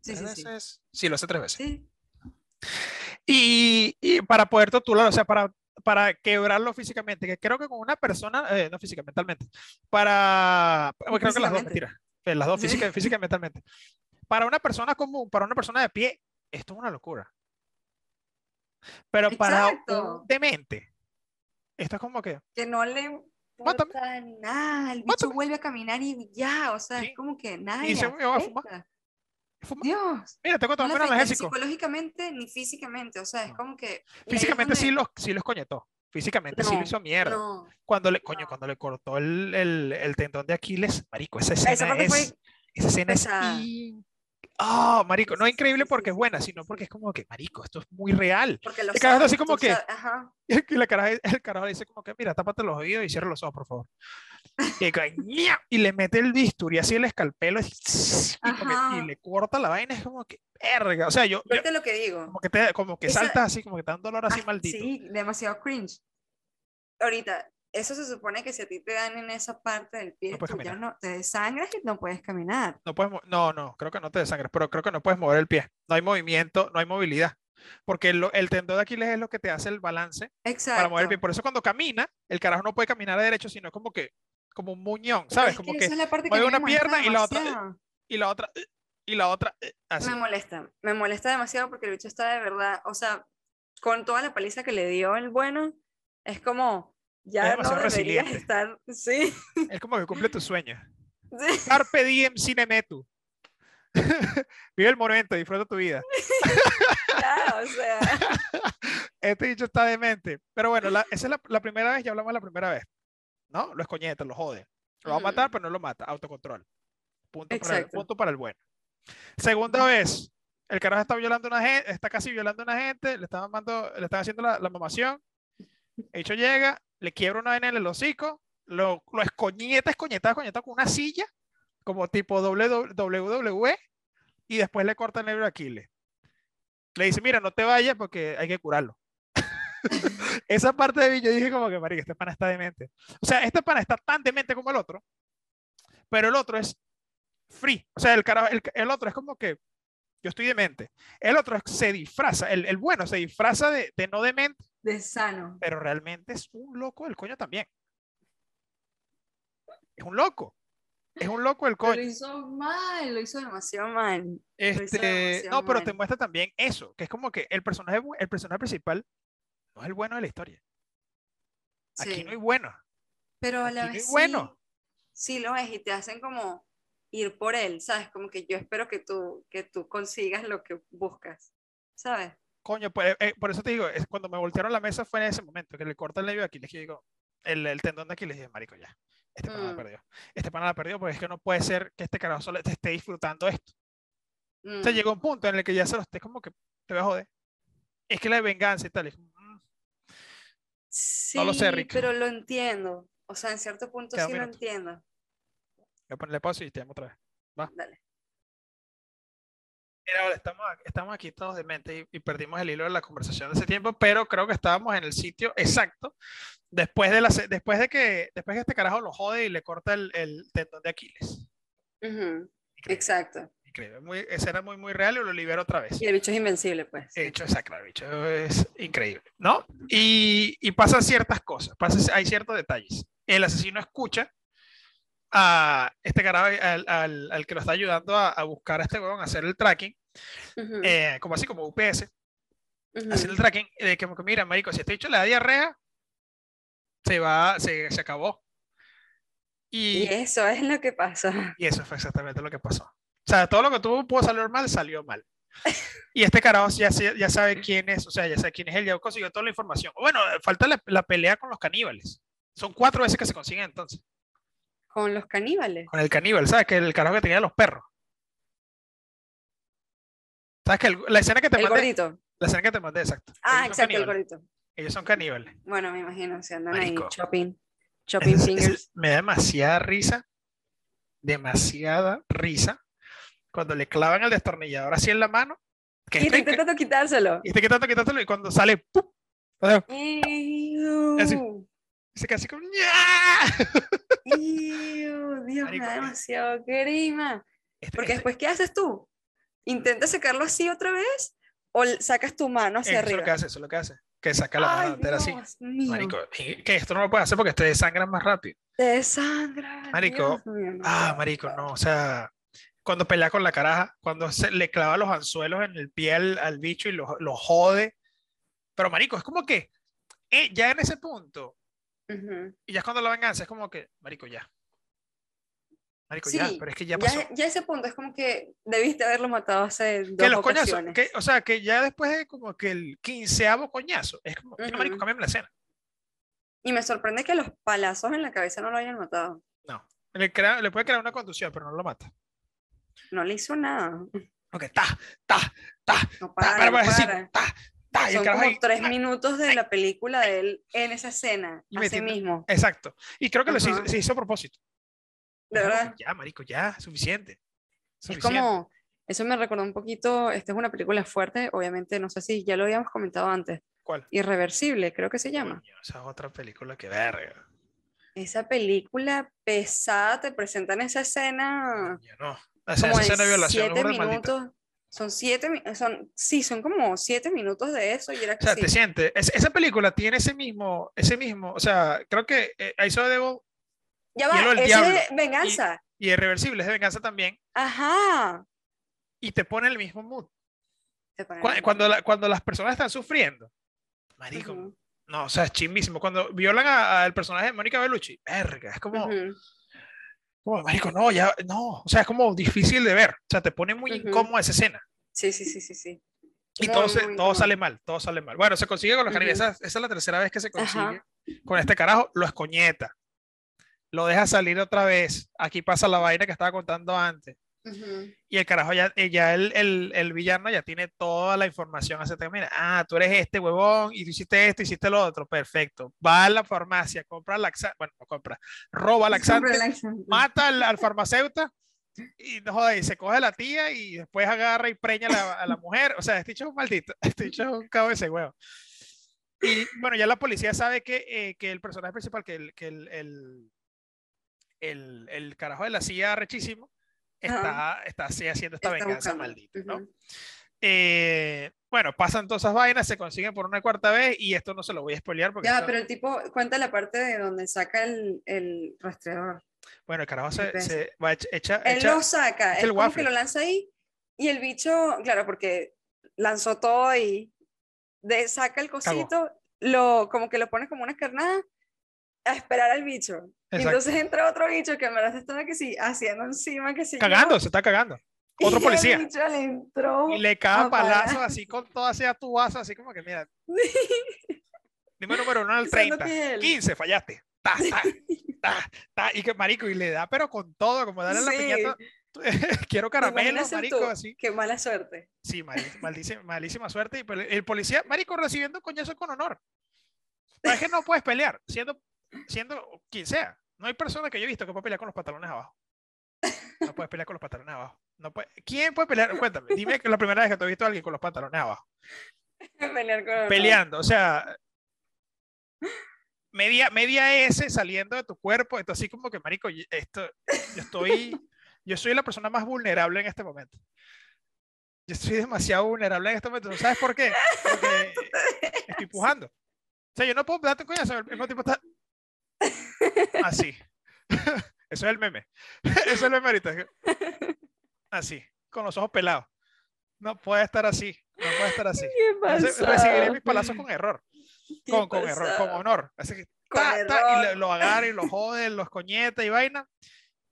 Speaker 2: sí,
Speaker 1: Tres
Speaker 2: sí,
Speaker 1: veces. Sí, lo hace tres veces.
Speaker 2: Sí,
Speaker 1: Y, y para poder torturarlo, o sea, para, para quebrarlo físicamente, que creo que con una persona, eh, no física, mentalmente, para, bueno, creo que las dos, mentira, Eh, las dos, física, física y mentalmente. Para una persona común, para una persona de pie, esto es una locura. Pero para
Speaker 2: Exacto.
Speaker 1: un demente, esto es como que,
Speaker 2: que no le importa nada. El bicho
Speaker 1: Mátame.
Speaker 2: vuelve a caminar y ya, o sea,
Speaker 1: Sí.
Speaker 2: es como que nada.
Speaker 1: Y se me va a fumar. fuma-
Speaker 2: Dios.
Speaker 1: mira, tengo que
Speaker 2: No
Speaker 1: tomar un
Speaker 2: afecta ni psicológicamente ni físicamente, o sea, es
Speaker 1: No.
Speaker 2: como que... es
Speaker 1: Físicamente sí los, sí los coñetó. Físicamente sí lo
Speaker 2: No,
Speaker 1: hizo mierda.
Speaker 2: No,
Speaker 1: Cuando le, coño,
Speaker 2: no.
Speaker 1: cuando le cortó el, el, el tendón de Aquiles, marico, esa escena
Speaker 2: esa parte fue
Speaker 1: es, esa escena es Ah, marico, no es increíble porque es buena, sino porque es como que, marico, esto es muy real.
Speaker 2: Porque lo
Speaker 1: El carajo así como que-
Speaker 2: ajá.
Speaker 1: Y la caraja, el carajo dice como que, mira, tápate los oídos y cierra los ojos, por favor. Y, y le mete el bisturí así el escalpelo y, como y le corta la vaina, es como que, verga. O sea, yo, yo-
Speaker 2: lo que digo.
Speaker 1: como que, te, como que
Speaker 2: Esa-
Speaker 1: saltas así, como que te da un dolor así
Speaker 2: Ah,
Speaker 1: maldito.
Speaker 2: Sí, demasiado cringe. Ahorita, eso se supone que si a ti te dan en esa parte del pie,
Speaker 1: No
Speaker 2: tú ya no te desangras y no puedes caminar.
Speaker 1: No puedes, no, no, creo que no te desangras, pero creo que no puedes mover el pie. No hay movimiento, no hay movilidad. Porque lo- el tendón de Aquiles es lo que te hace el balance
Speaker 2: Exacto.
Speaker 1: para mover el pie. Por eso cuando camina, el carajo no puede caminar a derecho, sino como que, como un muñón, ¿sabes?
Speaker 2: Es
Speaker 1: Como
Speaker 2: que
Speaker 1: que,
Speaker 2: es que
Speaker 1: mueve una pierna y la otra, eh, y la otra, eh, y la otra, eh, así.
Speaker 2: Me molesta, me molesta demasiado porque el bicho está de verdad, o sea, con toda la paliza que le dio el bueno, es como, ya no
Speaker 1: demasiado
Speaker 2: deberías estar, sí,
Speaker 1: Es como que cumple tus sueños.
Speaker 2: sí,
Speaker 1: Carpe diem sine. Vive el momento, disfruta tu vida.
Speaker 2: ya, o sea,
Speaker 1: Este dicho está demente. Pero bueno, la- esa es la, la primera vez, ya hablamos la primera vez. ¿No? Lo escoñeta, lo jode. Lo va a matar, pero no lo mata. Autocontrol. Punto para, el,
Speaker 2: Exacto.
Speaker 1: punto para el bueno. Segunda vez, el carajo está violando a una gente, está casi violando a una gente, le están mandando, le están haciendo la, la mamación. El bicho llega, le quiebra una vaina en el hocico, lo, lo escoñeta, escoñeta, escoñeta con una silla, como tipo WWE, y después le corta el de Aquiles. Le dice, mira, no te vayas porque hay que curarlo. Esa parte de mí yo dije como que, marica, este pana está demente. O sea, este pana está tan demente como el otro, pero el otro es free. O sea, el, el, el otro es como que yo estoy demente. El otro se disfraza, el, el bueno se disfraza de, de no demente,
Speaker 2: de sano.
Speaker 1: pero realmente es un loco del coño también. Es un loco. Es un loco
Speaker 2: Pero
Speaker 1: coño.
Speaker 2: lo hizo mal, lo hizo demasiado mal. hizo
Speaker 1: Este,
Speaker 2: demasiado
Speaker 1: no, pero te muestra también eso, que es como que el personaje, el personaje principal no es el bueno de la historia. Aquí
Speaker 2: Sí.
Speaker 1: no hay bueno.
Speaker 2: Pero a
Speaker 1: aquí
Speaker 2: la
Speaker 1: no hay
Speaker 2: vez sí,
Speaker 1: bueno.
Speaker 2: sí lo es y te hacen como ir por él, ¿sabes? Como que yo espero que tú, que tú consigas lo que buscas, ¿sabes?
Speaker 1: Coño, pues, eh, por eso te digo, es cuando me voltearon la mesa fue en ese momento, que le corta el nervio de Aquiles, que digo, el, el tendón de Aquiles, dije, marico, ya, este pana la
Speaker 2: Mm.
Speaker 1: perdió. Este pana la perdió porque es que no puede ser que este carajo solo te esté disfrutando esto. O sea,
Speaker 2: Mm,
Speaker 1: llegó un punto en el que ya se lo esté como que te voy a joder. es que la venganza y tal. Y, mm,
Speaker 2: Sí,
Speaker 1: No lo sé, Rick.
Speaker 2: pero lo entiendo. O sea, en cierto punto
Speaker 1: Queda
Speaker 2: sí lo entiendo.
Speaker 1: voy a ponerle pausa y te llamo otra vez.
Speaker 2: Dale.
Speaker 1: Mira, ahora estamos, estamos aquí todos de mente y, y perdimos el hilo de la conversación de ese tiempo, pero creo que estábamos en el sitio exacto después de, la, después de que después que este carajo lo jode y le corta el, el tendón de Aquiles.
Speaker 2: Ujú,
Speaker 1: Increíble,
Speaker 2: Exacto.
Speaker 1: increíble. Muy, escena muy, muy real y lo libera otra vez.
Speaker 2: Y el bicho es invencible, pues.
Speaker 1: Hecho, exacto, el bicho es increíble, ¿no? Y, y pasan ciertas cosas, pasa, hay ciertos detalles. El asesino escucha a este carajo, al, al- al que lo está ayudando a, a buscar a este huevón, a hacer el tracking,
Speaker 2: Ujú,
Speaker 1: eh, como así, como UPS,
Speaker 2: ujú.
Speaker 1: haciendo el tracking, de que, mira, marico, si este bicho le da diarrea, se va, se, se acabó.
Speaker 2: Y
Speaker 1: Y,
Speaker 2: eso es lo que pasa.
Speaker 1: y eso fue exactamente lo que pasó. O sea, todo lo que tuvo pudo salir mal, salió mal. Y este carajo ya, ya sabe quién es, o sea, ya sabe quién es él, ya consiguió toda la información. Bueno, falta la, la pelea con los caníbales. Son cuatro veces que se consiguen entonces.
Speaker 2: Con los caníbales.
Speaker 1: Con el caníbal, ¿sabes? Que el carajo que tenía los perros. ¿Sabes que el- la escena que te
Speaker 2: El
Speaker 1: mandé?
Speaker 2: gordito.
Speaker 1: La escena que te mandé, exacto.
Speaker 2: Ah,
Speaker 1: Ellos
Speaker 2: exacto, el gordito.
Speaker 1: Ellos son caníbales.
Speaker 2: Bueno, me imagino, si andan
Speaker 1: Marico.
Speaker 2: ahí chopping. Chopping
Speaker 1: Es- es-
Speaker 2: fingers.
Speaker 1: me da demasiada risa, demasiada risa, cuando le clavan el destornillador así en la mano, que
Speaker 2: Y está
Speaker 1: inc-
Speaker 2: intentando quitárselo.
Speaker 1: y está quitando, quitándolo, y cuando sale, ¡pum! Así. Se así como,
Speaker 2: iu, Dios, me
Speaker 1: Marico,
Speaker 2: da
Speaker 1: es-
Speaker 2: demasiado grima.
Speaker 1: Este-
Speaker 2: Porque
Speaker 1: este-
Speaker 2: después, ¿qué haces tú? ¿Intentas sacarlo así otra vez? ¿O sacas tu mano hacia
Speaker 1: eso es lo
Speaker 2: arriba?
Speaker 1: que hace, eso es lo que hace, que saca la mano entera así.
Speaker 2: Mío,
Speaker 1: Marico, que esto no lo puede hacer porque te desangran más rápido.
Speaker 2: Te desangra.
Speaker 1: Marico,
Speaker 2: mío,
Speaker 1: Ah, marico, no, o sea, cuando pelea con la caraja, cuando se le clava los anzuelos en el pie al, al bicho y lo, lo jode. Pero, marico, es como que eh, ya en ese punto, y ya es cuando la venganza, es como que, marico, ya. Marico, ya,
Speaker 2: Sí,
Speaker 1: pero es que ya
Speaker 2: Ya,
Speaker 1: pasó.
Speaker 2: ya ese punto es como que debiste haberlo matado hace dos
Speaker 1: que los coñazos, que, o sea, que ya después de como que el quinceavo coñazo, es como, mira, marico,
Speaker 2: Ujú.
Speaker 1: cámbiame la escena.
Speaker 2: Y me sorprende que los palazos en la cabeza no lo hayan matado.
Speaker 1: No, le, crea- le puede crear una contusión, pero no lo mata.
Speaker 2: No le hizo nada.
Speaker 1: Ok, ta, ta, ta,
Speaker 2: No
Speaker 1: ta,
Speaker 2: para,
Speaker 1: para,
Speaker 2: no
Speaker 1: para, sí,
Speaker 2: para.
Speaker 1: ta, ta, el
Speaker 2: Son como
Speaker 1: ahí,
Speaker 2: tres
Speaker 1: ta,
Speaker 2: minutos de la película de él en esa escena, así
Speaker 1: metiendo-
Speaker 2: mismo.
Speaker 1: Exacto. Y creo que lo hizo- se hizo a propósito. Es
Speaker 2: verdad.
Speaker 1: Ya, marico, ya, suficiente.
Speaker 2: Es
Speaker 1: suficiente.
Speaker 2: como, eso me recordó un poquito, esta es una película fuerte, obviamente, no sé si ya lo habíamos comentado antes,
Speaker 1: ¿Cuál?
Speaker 2: Irreversible, creo que se llama.
Speaker 1: Coño, esa es otra película que verga.
Speaker 2: Esa película pesada te presentan esa escena
Speaker 1: Coño, no. O sea,
Speaker 2: como
Speaker 1: esa escena de violación es
Speaker 2: siete
Speaker 1: de maldita.
Speaker 2: minutos. Son siete, son, sí, son como siete minutos de eso y era
Speaker 1: O sea,
Speaker 2: así.
Speaker 1: te sientes. es- esa película tiene ese mismo, ese mismo, o sea, creo que eh, I Saw the Devil
Speaker 2: Ya
Speaker 1: y
Speaker 2: va, ese
Speaker 1: diablo,
Speaker 2: es venganza.
Speaker 1: y Irreversible es de venganza también,
Speaker 2: Ajá.
Speaker 1: y te pone el mismo mood.
Speaker 2: Te ponen
Speaker 1: Cu-
Speaker 2: en-
Speaker 1: Cuando, la- cuando las personas están sufriendo, marico, no, o sea, es chimbísimo. Cuando violan al personaje de Mónica Bellucci, verga, es como, como, marico, no, ya, no, o sea, es como difícil de ver, o sea, te pone muy
Speaker 2: Ujú.
Speaker 1: incómoda esa escena.
Speaker 2: Sí, sí, sí, sí, sí.
Speaker 1: Y
Speaker 2: Muy,
Speaker 1: todo, se- todo
Speaker 2: incómodo.
Speaker 1: sale mal, todo sale mal. Bueno, se consigue con los caníbales. Esa, esa es la tercera vez que se consigue
Speaker 2: Ajá.
Speaker 1: con este carajo. Lo escoñeta. Lo deja salir otra vez. Aquí pasa la vaina que estaba contando antes. Y el carajo ya, eh, ya el, el, el villano ya tiene toda la información de, mira, ah, tú eres este huevón y tú hiciste esto, hiciste lo otro, perfecto. Va a la farmacia, compra laxante, bueno, no compra, roba laxante,
Speaker 2: Relaxante.
Speaker 1: mata al, al farmacéutico y no joda, y se coge a la tía y después agarra y preña a la, a la mujer. O sea, este dicho es un maldito, este dicho es un cabo de ese huevo. Y bueno, ya la policía sabe que, eh, que el personaje principal, que el, que el, el, el, el carajo de la CIA rechísimo, está, está así haciendo esta
Speaker 2: Está
Speaker 1: venganza
Speaker 2: buscando.
Speaker 1: maldita, ¿no? Eh, bueno, pasan todas esas vainas, se consiguen por una cuarta vez y esto no se lo voy a spoilear porque
Speaker 2: Ya,
Speaker 1: esto-
Speaker 2: pero el tipo cuenta la parte de donde saca el, el rastreador.
Speaker 1: bueno, el carajo se, se va echa, echa,
Speaker 2: Él lo saca, él
Speaker 1: el
Speaker 2: como que lo lanza ahí y el bicho, claro, porque lanzó todo y de, saca el cosito, lo, como que lo pone como una carnada a esperar al bicho. Entonces entra otro bicho que verdad se estaba que sí, haciendo encima que sí.
Speaker 1: cagando, se está cagando. Otro
Speaker 2: y
Speaker 1: policía.
Speaker 2: El bicho le entró.
Speaker 1: Y le cae
Speaker 2: parar.
Speaker 1: así con toda esa tubaza, así como que mira, dime número uno al
Speaker 2: Pensando
Speaker 1: 30,
Speaker 2: que es él.
Speaker 1: 15, fallaste. Ta, ta, ta, y que marico, y le da, pero con todo, como darle la
Speaker 2: Sí.
Speaker 1: piñata. quiero caramelo, marico,
Speaker 2: tú?
Speaker 1: así.
Speaker 2: Qué mala suerte.
Speaker 1: Sí, mari- maldice- malísima suerte. Y el policía, marico, recibiendo coñazo con honor. Pero es que no puedes pelear, siendo, siendo quien sea. No hay persona que yo he visto que pueda pelear con los pantalones abajo. No puedes pelear con los pantalones abajo. No puede- ¿Quién puede pelear? Cuéntame, dime que es la primera vez que te he visto a alguien con los pantalones abajo.
Speaker 2: Pelear con.
Speaker 1: Peleando, o sea, media, media S saliendo de tu cuerpo. Esto así como que, marico, esto, yo estoy, yo soy la persona más vulnerable en este momento. Yo estoy demasiado vulnerable en este momento. ¿No sabes por qué? Porque estoy pujando. O sea, yo no puedo darte un coñazo. El mismo tipo está así. Eso es el meme. Eso es el meme ahorita. Así, con los ojos pelados. No puede estar así. No puede estar así.
Speaker 2: ¿Qué
Speaker 1: Entonces, recibiré mis palazos con error.
Speaker 2: ¿Qué
Speaker 1: Con, con error, con honor. Así que ta, ta, y le- lo agarra y lo jode, los coñeta y vaina.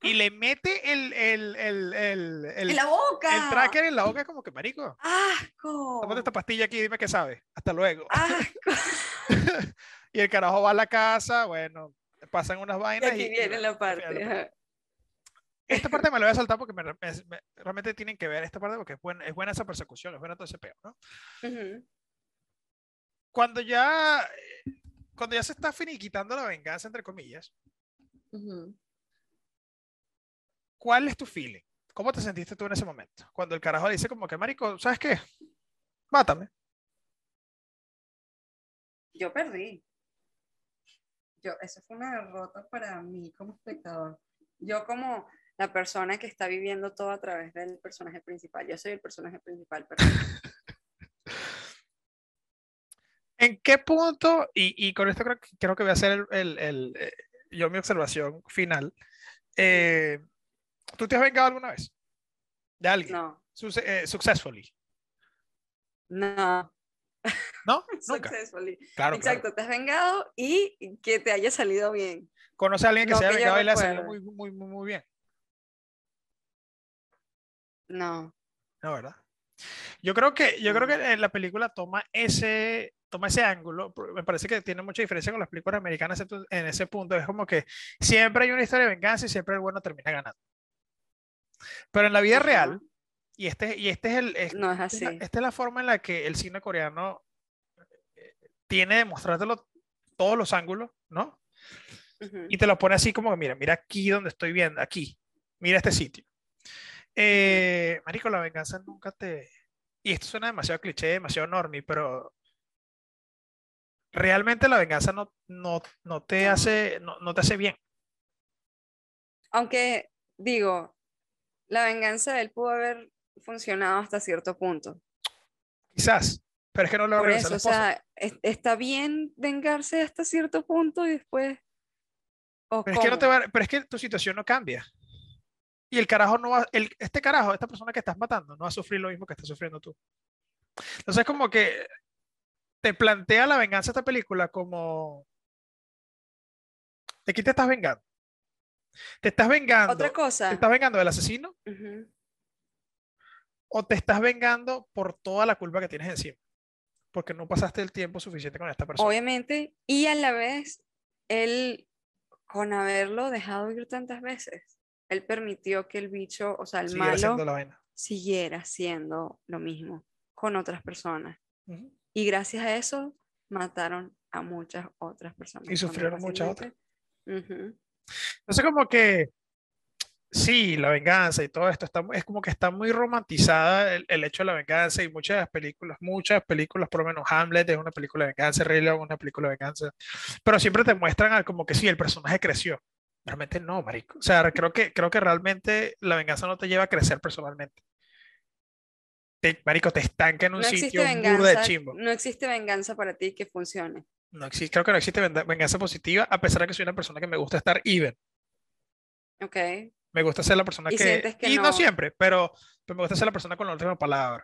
Speaker 1: Y le mete el, el, el, el, el,
Speaker 2: ¡En la boca!
Speaker 1: el tracker en la boca, como que marico.
Speaker 2: ¡Asco!
Speaker 1: Tómate esta pastilla aquí, dime qué sabe. Hasta luego.
Speaker 2: ¡Asco!
Speaker 1: y el carajo va a la casa, bueno, pasan unas
Speaker 2: Y
Speaker 1: vainas.
Speaker 2: aquí
Speaker 1: y- y
Speaker 2: viene la parte.
Speaker 1: Esta parte me la voy a saltar porque me- me- me- realmente tienen que ver esta parte porque es buena, es buena esa persecución, es buena todo ese peo, ¿no? Cuando ya, cuando ya se está finiquitando la venganza, entre comillas. ¿cuál es tu feeling? ¿Cómo te sentiste tú en ese momento? Cuando el carajo dice como que, marico, ¿sabes qué? Mátame.
Speaker 2: Yo perdí. Yo, eso fue una derrota para mí como espectador. Yo como la persona que está viviendo todo a través del personaje principal. Yo soy el personaje principal, pero
Speaker 1: ¿En qué punto, y, y con esto creo, que- creo que voy a hacer el, el- el, eh, yo mi observación final, eh, ¿tú te has vengado alguna vez? De alguien,
Speaker 2: no,
Speaker 1: eh, successfully,
Speaker 2: no.
Speaker 1: ¿No? Nunca. Claro,
Speaker 2: Exacto,
Speaker 1: claro.
Speaker 2: te has vengado y que te haya salido bien.
Speaker 1: Conoce a alguien que
Speaker 2: No
Speaker 1: se haya
Speaker 2: que
Speaker 1: vengado y le ha salido muy, muy, muy, muy bien,
Speaker 2: No.
Speaker 1: ¿no? ¿Verdad? Yo creo que, yo creo que la película toma ese, toma ese ángulo, me parece que tiene mucha diferencia con las películas americanas en ese punto, es como que siempre hay una historia de venganza y siempre el bueno termina ganando. Pero en la vida real, y este, y este es el, es-
Speaker 2: No es así.
Speaker 1: esta es la forma en la que el cine coreano eh, tiene de mostrártelo todos los ángulos, ¿no? Y te lo pone así como que, mira, mira aquí donde estoy viendo, aquí, mira este sitio. Eh, marico, la venganza nunca te... Y esto suena demasiado cliché, demasiado normie, pero realmente la venganza no, no, no te hace, no, no te hace bien.
Speaker 2: Aunque, digo, la venganza de él pudo haber funcionado hasta cierto punto.
Speaker 1: Quizás, pero es que no lo
Speaker 2: Por eso, o sea, es- está bien vengarse hasta cierto punto y después. ¿o
Speaker 1: Pero es que no te va, pero es que tu situación no cambia. Y el carajo no va, el, este carajo, esta persona que estás matando, no va a sufrir lo mismo que estás sufriendo tú. Entonces, como que te plantea la venganza esta película como ¿de quién te estás vengando? ¿Te estás vengando?
Speaker 2: Otra
Speaker 1: ¿Te
Speaker 2: cosa.
Speaker 1: estás vengando del asesino
Speaker 2: ujú,
Speaker 1: o te estás vengando por toda la culpa que tienes encima? Porque no pasaste el tiempo suficiente con esta persona.
Speaker 2: Obviamente, y a la vez, él, con haberlo dejado ir tantas veces, él permitió que el bicho, o sea, el
Speaker 1: Siguiera
Speaker 2: malo,
Speaker 1: la vaina.
Speaker 2: siguiera haciendo lo mismo con otras personas. Y gracias a eso, mataron a muchas otras personas.
Speaker 1: Y sufrieron muchas
Speaker 2: otras.
Speaker 1: Entonces, como que sí, la venganza y todo esto está, es como que está muy romantizada el, el hecho de la venganza y muchas películas, muchas películas, por lo menos Hamlet es una película de venganza, Rey León es una película de venganza, pero siempre te muestran al- como que sí, el personaje creció. Realmente no, marico. O sea, creo que, creo que realmente la venganza no te lleva a crecer personalmente. Te, marico, te estanca en un
Speaker 2: No
Speaker 1: sitio burda de chimbo.
Speaker 2: no existe venganza para ti que funcione.
Speaker 1: No existe, creo que no existe venganza positiva, a pesar de que soy una persona que me gusta estar even.
Speaker 2: ¿Ok?
Speaker 1: Me gusta ser la persona
Speaker 2: Y
Speaker 1: que...
Speaker 2: que
Speaker 1: y no
Speaker 2: no.
Speaker 1: siempre, pero, pero me gusta ser la persona con la última palabra.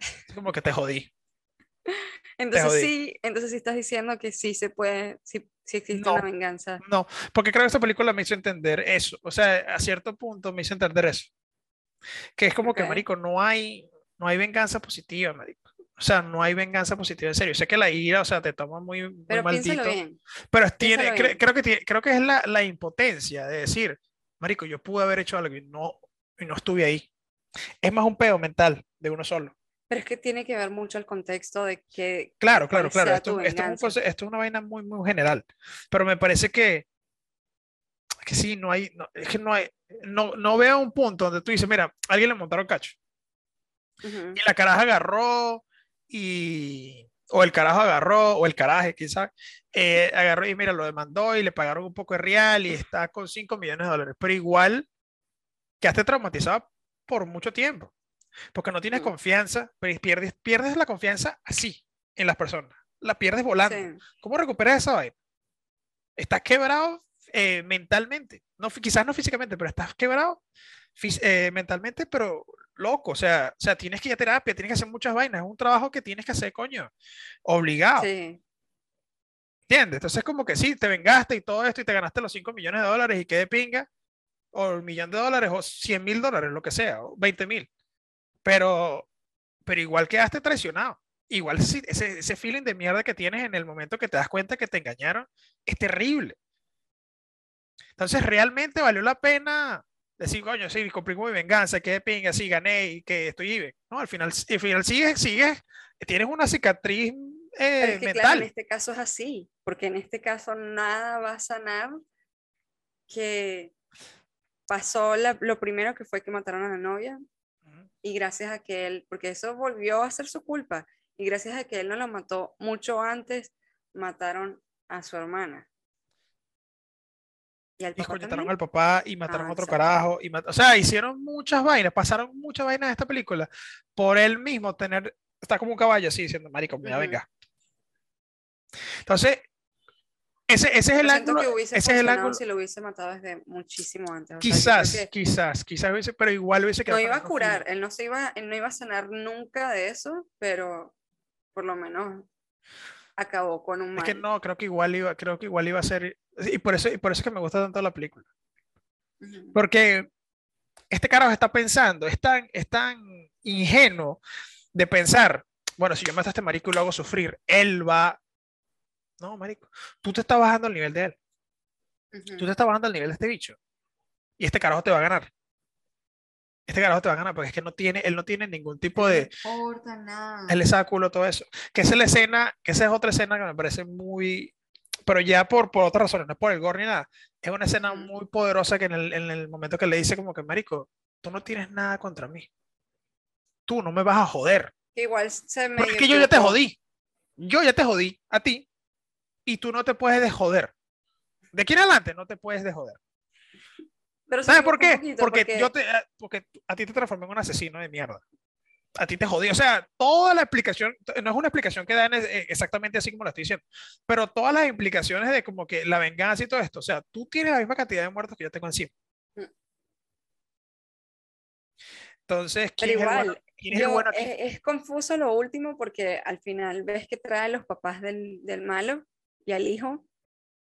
Speaker 1: Es como que te jodí.
Speaker 2: Entonces
Speaker 1: jodí.
Speaker 2: sí, entonces sí estás diciendo que sí se puede, sí, sí existe una
Speaker 1: No.
Speaker 2: venganza.
Speaker 1: No, porque creo que esta película me hizo entender eso. O sea, a cierto punto me hizo entender eso. Que es como que,
Speaker 2: Ok.
Speaker 1: marico, no hay, no hay venganza positiva, marico. O sea, no hay venganza positiva en serio. Sé que la ira, o sea, te toma muy, muy
Speaker 2: Pero
Speaker 1: maldito.
Speaker 2: bien.
Speaker 1: Pero tiene, cre-
Speaker 2: bien.
Speaker 1: creo que tiene- creo que es la, la impotencia de decir, marico, yo pude haber hecho algo y no, y no estuve ahí. Es más un pedo mental de uno solo.
Speaker 2: Pero es que tiene que ver mucho el contexto de que...
Speaker 1: Claro, claro, claro. Esto, es un esto es una vaina muy, muy general. Pero me parece que, que sí, no hay, no, es que no hay, no, no veo un punto donde tú dices, mira, alguien le montaron cacho. Y la caraja agarró y, o el carajo agarró, o el caraje, sabe, eh, agarró y mira, lo demandó y le pagaron un poco de real y está con 5 millones de dólares. Pero igual quedaste traumatizado por mucho tiempo, porque no tienes
Speaker 2: Mm.
Speaker 1: confianza, pero pierdes, pierdes la confianza así en las personas, la pierdes volando.
Speaker 2: Sí.
Speaker 1: ¿Cómo recuperas esa vaina? Estás quebrado eh, mentalmente, no, quizás no físicamente, pero estás quebrado eh, mentalmente, pero loco, o sea, o sea, tienes que ir a terapia, tienes que hacer muchas vainas, es un trabajo que tienes que hacer, coño, obligado,
Speaker 2: Sí.
Speaker 1: ¿entiendes? Entonces como que sí, te vengaste y todo esto y te ganaste los 5 millones de dólares y qué de pinga, o el millón de dólares, o 100 mil dólares, lo que sea, o 20 mil, pero, pero igual quedaste traicionado. Igual ese, ese feeling de mierda que tienes en el momento que te das cuenta que te engañaron es terrible. Entonces, ¿realmente valió la pena decir, coño, sí, cumplí con mi venganza, que de pinga, sí, gané y que estoy even? No, al final, al final sigues, sigues, tienes una cicatriz eh,
Speaker 2: es que,
Speaker 1: mental.
Speaker 2: claro, en este caso es así, porque en este caso nada va a sanar que pasó la- lo primero que fue que mataron a la novia
Speaker 1: Ujú.
Speaker 2: y gracias a que él, porque eso volvió a ser su culpa, y gracias a que él no la mató mucho antes, mataron a su hermana. Y al papá
Speaker 1: al papá y mataron
Speaker 2: Ah,
Speaker 1: a otro
Speaker 2: exacto.
Speaker 1: carajo. Y o sea, hicieron muchas vainas, pasaron muchas vainas en esta película por él mismo tener, está como un caballo así diciendo, marico, me
Speaker 2: Ujú.
Speaker 1: venga. Entonces, ese, ese es el ángulo,
Speaker 2: que
Speaker 1: ese es el ángulo.
Speaker 2: si lo hubiese matado desde muchísimo antes. O sea,
Speaker 1: Quizás,
Speaker 2: que
Speaker 1: quizás, quizás hubiese, pero igual hubiese
Speaker 2: no
Speaker 1: quedado con
Speaker 2: iba a curar, él no se iba, él no iba a sanar nunca de eso, pero por lo menos acabó con un
Speaker 1: Es
Speaker 2: mal.
Speaker 1: que no, creo que igual iba, creo que igual iba a ser, y por eso, y por eso es que me gusta tanto la película. Porque este carajo está pensando, es tan, es tan ingenuo de pensar, bueno, si yo mato a este marico y lo hago sufrir, él va. No, marico, tú te estás bajando al nivel de él, tú
Speaker 2: Ujú.
Speaker 1: te estás bajando al nivel de este bicho. Y este carajo te va a ganar. Este carajo te va a ganar porque es que no tiene, él no tiene ningún tipo
Speaker 2: No
Speaker 1: de,
Speaker 2: importa nada.
Speaker 1: él le saca culo todo eso. Que esa es la escena, que esa es otra escena que me parece muy, pero ya por, por otras razones, no es por el gore ni nada. Es una escena muy poderosa que en el, en el momento que le dice como que, marico, tú no tienes nada contra mí. Tú no me vas a joder.
Speaker 2: Igual se me
Speaker 1: Porque es que yo ya te jodí. Yo ya te jodí a ti y tú no te puedes de joder. De aquí en adelante no te puedes de joder.
Speaker 2: Pero
Speaker 1: ¿Sabes por qué?
Speaker 2: poquito,
Speaker 1: Porque, yo te, eh, porque a ti te transformé en un asesino de mierda. A ti te jodí. O sea, toda la explicación, no es una explicación que dan eh, exactamente así como lo estoy diciendo, pero todas las implicaciones de como que la venganza y todo esto. O sea, tú tienes la misma cantidad de muertos que yo tengo encima.
Speaker 2: Mm.
Speaker 1: Entonces,
Speaker 2: Pero
Speaker 1: ¿quién es el bueno,
Speaker 2: igual,
Speaker 1: quién es el
Speaker 2: yo-
Speaker 1: bueno aquí?
Speaker 2: es, es confuso lo último porque al final ves que trae los papás del, del malo y al hijo.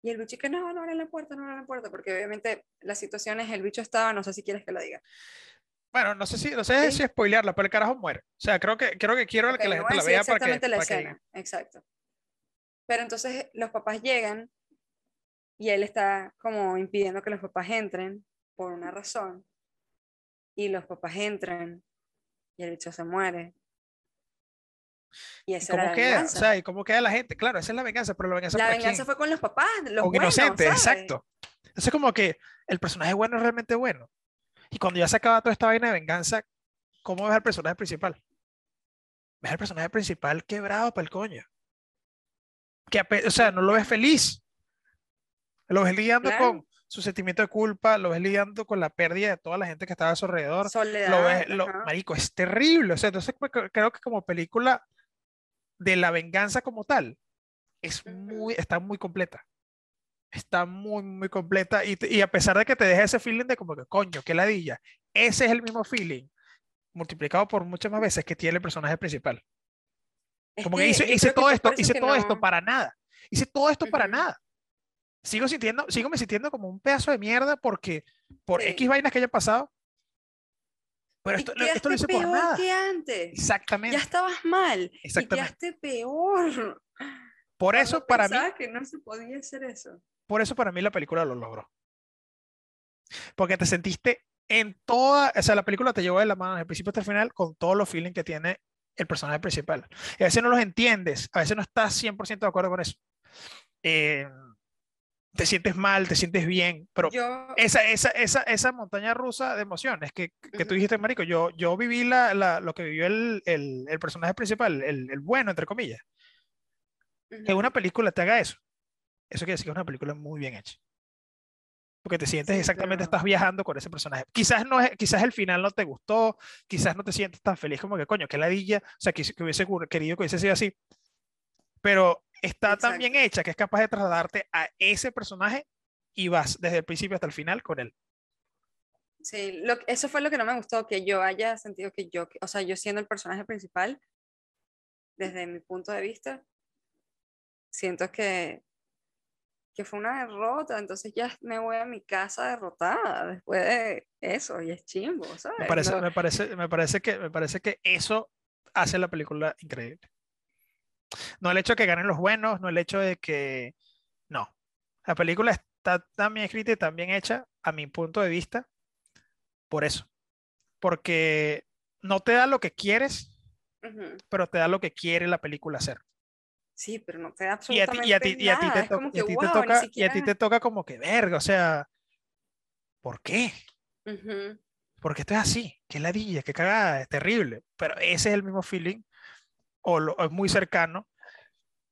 Speaker 2: Y el bicho que no, no abran la puerta, no abran la puerta, porque obviamente la situación es el bicho estaba, no sé si quieres que lo diga.
Speaker 1: Bueno, no sé si, no sé
Speaker 2: Sí.
Speaker 1: si spoilearla, pero el carajo muere. O sea, creo que, creo que quiero que la gente la vea para que,
Speaker 2: exactamente la
Speaker 1: para que-
Speaker 2: escena, exacto. Pero entonces los papás llegan y él está como impidiendo que los papás entren por una razón. Y los papás entran y el bicho se muere. Y
Speaker 1: ¿Y
Speaker 2: esa era
Speaker 1: cómo
Speaker 2: la
Speaker 1: queda? O
Speaker 2: venganza.
Speaker 1: sea, ¿y cómo queda la gente? Claro, esa es la venganza, pero la venganza
Speaker 2: la venganza
Speaker 1: quién?
Speaker 2: fue con los papás, los buenos,
Speaker 1: inocentes,
Speaker 2: ¿sabes?
Speaker 1: exacto. Entonces, como que el personaje bueno es realmente bueno. Y cuando ya se acaba toda esta vaina de venganza, ¿cómo ves al personaje principal? Ves al personaje principal quebrado para el coño. Que, o sea, no lo ves feliz. Lo ves lidiando
Speaker 2: Claro.
Speaker 1: con su sentimiento de culpa, lo ves lidiando con la pérdida de toda la gente que estaba a su alrededor.
Speaker 2: Soledad.
Speaker 1: lo ves, lo- marico, es terrible. O sea, entonces pues, cre- creo que como película de la venganza como tal, es muy, está muy completa. Está muy, muy completa. Y, y a pesar de que te deja ese feeling de como que, coño, qué ladilla, ese es el mismo feeling, multiplicado por muchas más veces que tiene el personaje principal.
Speaker 2: Es
Speaker 1: Como que
Speaker 2: que
Speaker 1: hice, hice
Speaker 2: que
Speaker 1: todo
Speaker 2: fue
Speaker 1: esto, hice
Speaker 2: que
Speaker 1: todo esto
Speaker 2: no-
Speaker 1: para nada. Hice todo esto para nada. Sigo sintiendo, sigo me sintiendo como un pedazo de mierda porque por
Speaker 2: Sí.
Speaker 1: X vainas que haya pasado. Pero
Speaker 2: Y
Speaker 1: esto, lo- esto lo hice
Speaker 2: quedaste
Speaker 1: por
Speaker 2: peor
Speaker 1: nada.
Speaker 2: que antes.
Speaker 1: Exactamente.
Speaker 2: Ya estabas mal. Y
Speaker 1: Exactamente.
Speaker 2: quedaste peor.
Speaker 1: Por
Speaker 2: Cuando
Speaker 1: eso, para mí,
Speaker 2: que no se podía hacer eso.
Speaker 1: por eso para mí la película lo logró. Porque te sentiste en toda, o sea, la película te lleva de la mano desde el principio hasta el final con todos los feelings que tiene el personaje principal. Y a veces no los entiendes, a veces no estás 100% de acuerdo con eso. Eh, te sientes mal, te sientes bien, pero
Speaker 2: Yo,
Speaker 1: esa, esa, esa, esa montaña rusa de emociones que, que tú dijiste, Marico, yo, yo viví la, la- lo que vivió el, el, el personaje principal, el, el bueno, entre comillas. Que una película te haga eso. Eso quiere decir que es una película muy bien hecha. Porque te sientes
Speaker 2: Sí,
Speaker 1: exactamente, estás viajando con ese personaje. Quizás no es, quizás el final no te gustó, quizás no te sientes tan feliz como que, coño, que ladilla, o sea, que, que hubiese querido que hubiese sido así. Pero está tan bien hecha que es capaz de trasladarte a ese personaje y vas desde el principio hasta el final con él.
Speaker 2: Sí, lo, eso fue lo que no me gustó, que yo haya sentido que yo, o sea, yo siendo el personaje principal, desde mi punto de vista, siento que, que fue una derrota, entonces ya me voy a mi casa derrotada después de eso, y es chimbo, ¿sabes?
Speaker 1: Me parece,
Speaker 2: No-
Speaker 1: me parece, me parece que, me parece que eso hace la película increíble. No el hecho de que ganen los buenos, no el hecho de que, no. La película está tan bien escrita y tan bien hecha, a mi punto de vista, por eso. Porque no te da lo que quieres, pero te da lo que quiere la película hacer.
Speaker 2: Sí, pero no te da
Speaker 1: Y a ti, y a ti,
Speaker 2: absolutamente
Speaker 1: y a ti
Speaker 2: nada,
Speaker 1: y a
Speaker 2: que,
Speaker 1: ti te toca, y a ti
Speaker 2: siquiera-
Speaker 1: te toca como que verga, o sea, ¿por qué?
Speaker 2: Ujú.
Speaker 1: porque esto es así, qué ladilla, qué cagada, es terrible. Pero ese es el mismo feeling, o, lo- o es muy cercano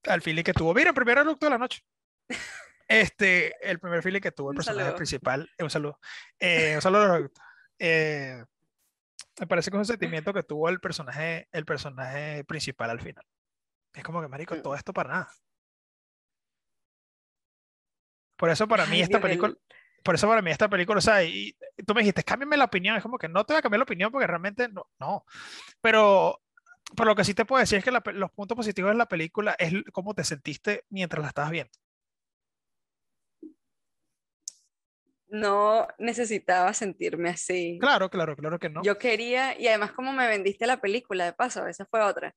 Speaker 1: al feeling que tuvo. Mira, el primer eructo de la noche. Este, el primer feeling que tuvo el
Speaker 2: Un
Speaker 1: personaje
Speaker 2: saludo.
Speaker 1: principal. eh, un saludo. Eh, un saludo. Eh, me parece que es un sentimiento que tuvo el personaje, el personaje principal al final. Es como que, marico, todo esto para nada. Por eso para mí
Speaker 2: Ay,
Speaker 1: esta película,
Speaker 2: el-
Speaker 1: por eso para mí esta película, o sea, y y tú me dijiste, cámbiame la opinión, es como que no te voy a cambiar la opinión porque realmente no, no. Pero, pero lo que sí te puedo decir es que la los puntos positivos de la película es cómo te sentiste mientras la estabas viendo.
Speaker 2: no necesitaba sentirme así.
Speaker 1: Claro, claro, claro que no.
Speaker 2: Yo quería, y además como me vendiste la película, de paso, esa fue otra.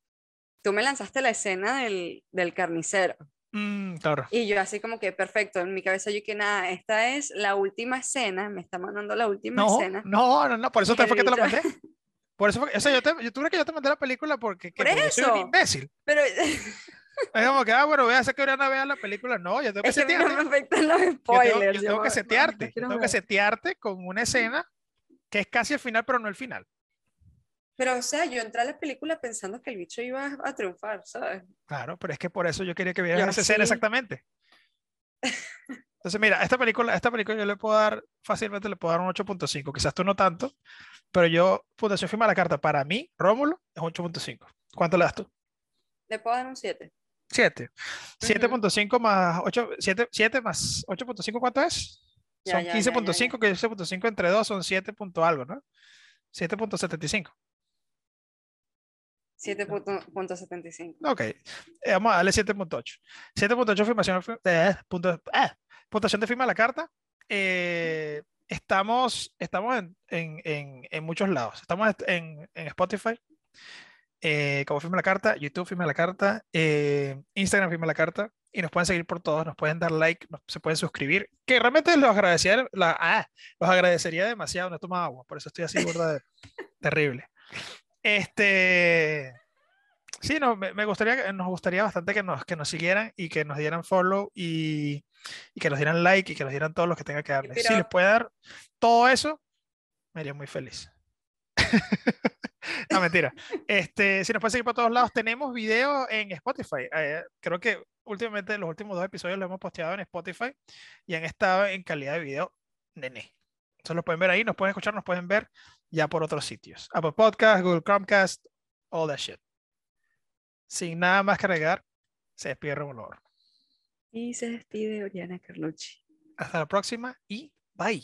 Speaker 2: Tú me lanzaste la escena del, del carnicero.
Speaker 1: Mm, claro.
Speaker 2: Y yo así como que, perfecto, en mi cabeza yo que nada, esta es la última escena, me está mandando la última
Speaker 1: No,
Speaker 2: escena.
Speaker 1: no, no, no, por eso te fue que te la
Speaker 2: bicho-
Speaker 1: mandé. Por eso o sea, yo, te, yo crees que yo te mandé la película porque, que
Speaker 2: Por
Speaker 1: porque soy un
Speaker 2: eso.
Speaker 1: imbécil.
Speaker 2: Pero
Speaker 1: Es como que, ah, bueno, voy a hacer que Oriana vea la película. No, yo tengo que
Speaker 2: es que a mí no
Speaker 1: setearte.
Speaker 2: me afectan los
Speaker 1: Yo tengo,
Speaker 2: spoilers.
Speaker 1: yo tengo que setearte. yo tengo que setearte con una escena que es casi el final, pero no el final.
Speaker 2: Pero, o sea, yo entré a la película pensando que el bicho iba a, triunfar, ¿sabes?
Speaker 1: Claro, pero es que por eso yo quería que vieras esa escena
Speaker 2: sí.
Speaker 1: exactamente. Entonces, mira, esta película, esta película yo le puedo dar, fácilmente le puedo dar un 8.5. Quizás tú no tanto, pero yo, Fundación Firma la Carta, para mí, Rómulo, es un 8.5. ¿Cuánto le das tú?
Speaker 2: Le puedo dar un 7.
Speaker 1: 7.
Speaker 2: Ujú.
Speaker 1: 7.5 más 8, 7, 7 más 8.5, ¿cuánto es?
Speaker 2: Ya,
Speaker 1: Son
Speaker 2: ya, ya, ya,
Speaker 1: 15.5, que 15.5 entre 2 son 7 punto algo, ¿no? 7.75.
Speaker 2: 7.75.
Speaker 1: Ok, eh, vamos a darle 7.8. 7.8 afirmación, eh, punto, ah, puntuación de firma de la carta. Eh, estamos estamos en, en, en, en muchos lados. Estamos est- en, en Spotify, eh, como firma la carta, YouTube firma la carta, eh, Instagram firma la carta. Y nos pueden seguir por todos, nos pueden dar like, nos- se pueden suscribir. Que realmente los agradecería, la, ah, los agradecería demasiado. No he tomado agua, por eso estoy así, de- terrible. Este. Sí, no, me, me gustaría, nos gustaría bastante que nos, que nos siguieran y que nos dieran follow y, y que nos dieran like y que nos dieran todos los que tenga que darles. Si les
Speaker 2: pero-
Speaker 1: puede dar todo eso, me haría muy feliz. no, mentira. Este, si nos pueden seguir por todos lados, tenemos video en Spotify. Eh, creo que últimamente los últimos dos episodios los hemos posteado en Spotify y han estado en calidad de video nene. Entonces los pueden ver ahí, nos pueden escuchar, nos pueden ver ya por otros sitios. Apple Podcast, Google Chromecast, all that shit. Sin nada más que agregar, se despide Oro.
Speaker 2: Y se despide Oriana Carlucci.
Speaker 1: Hasta la próxima y bye.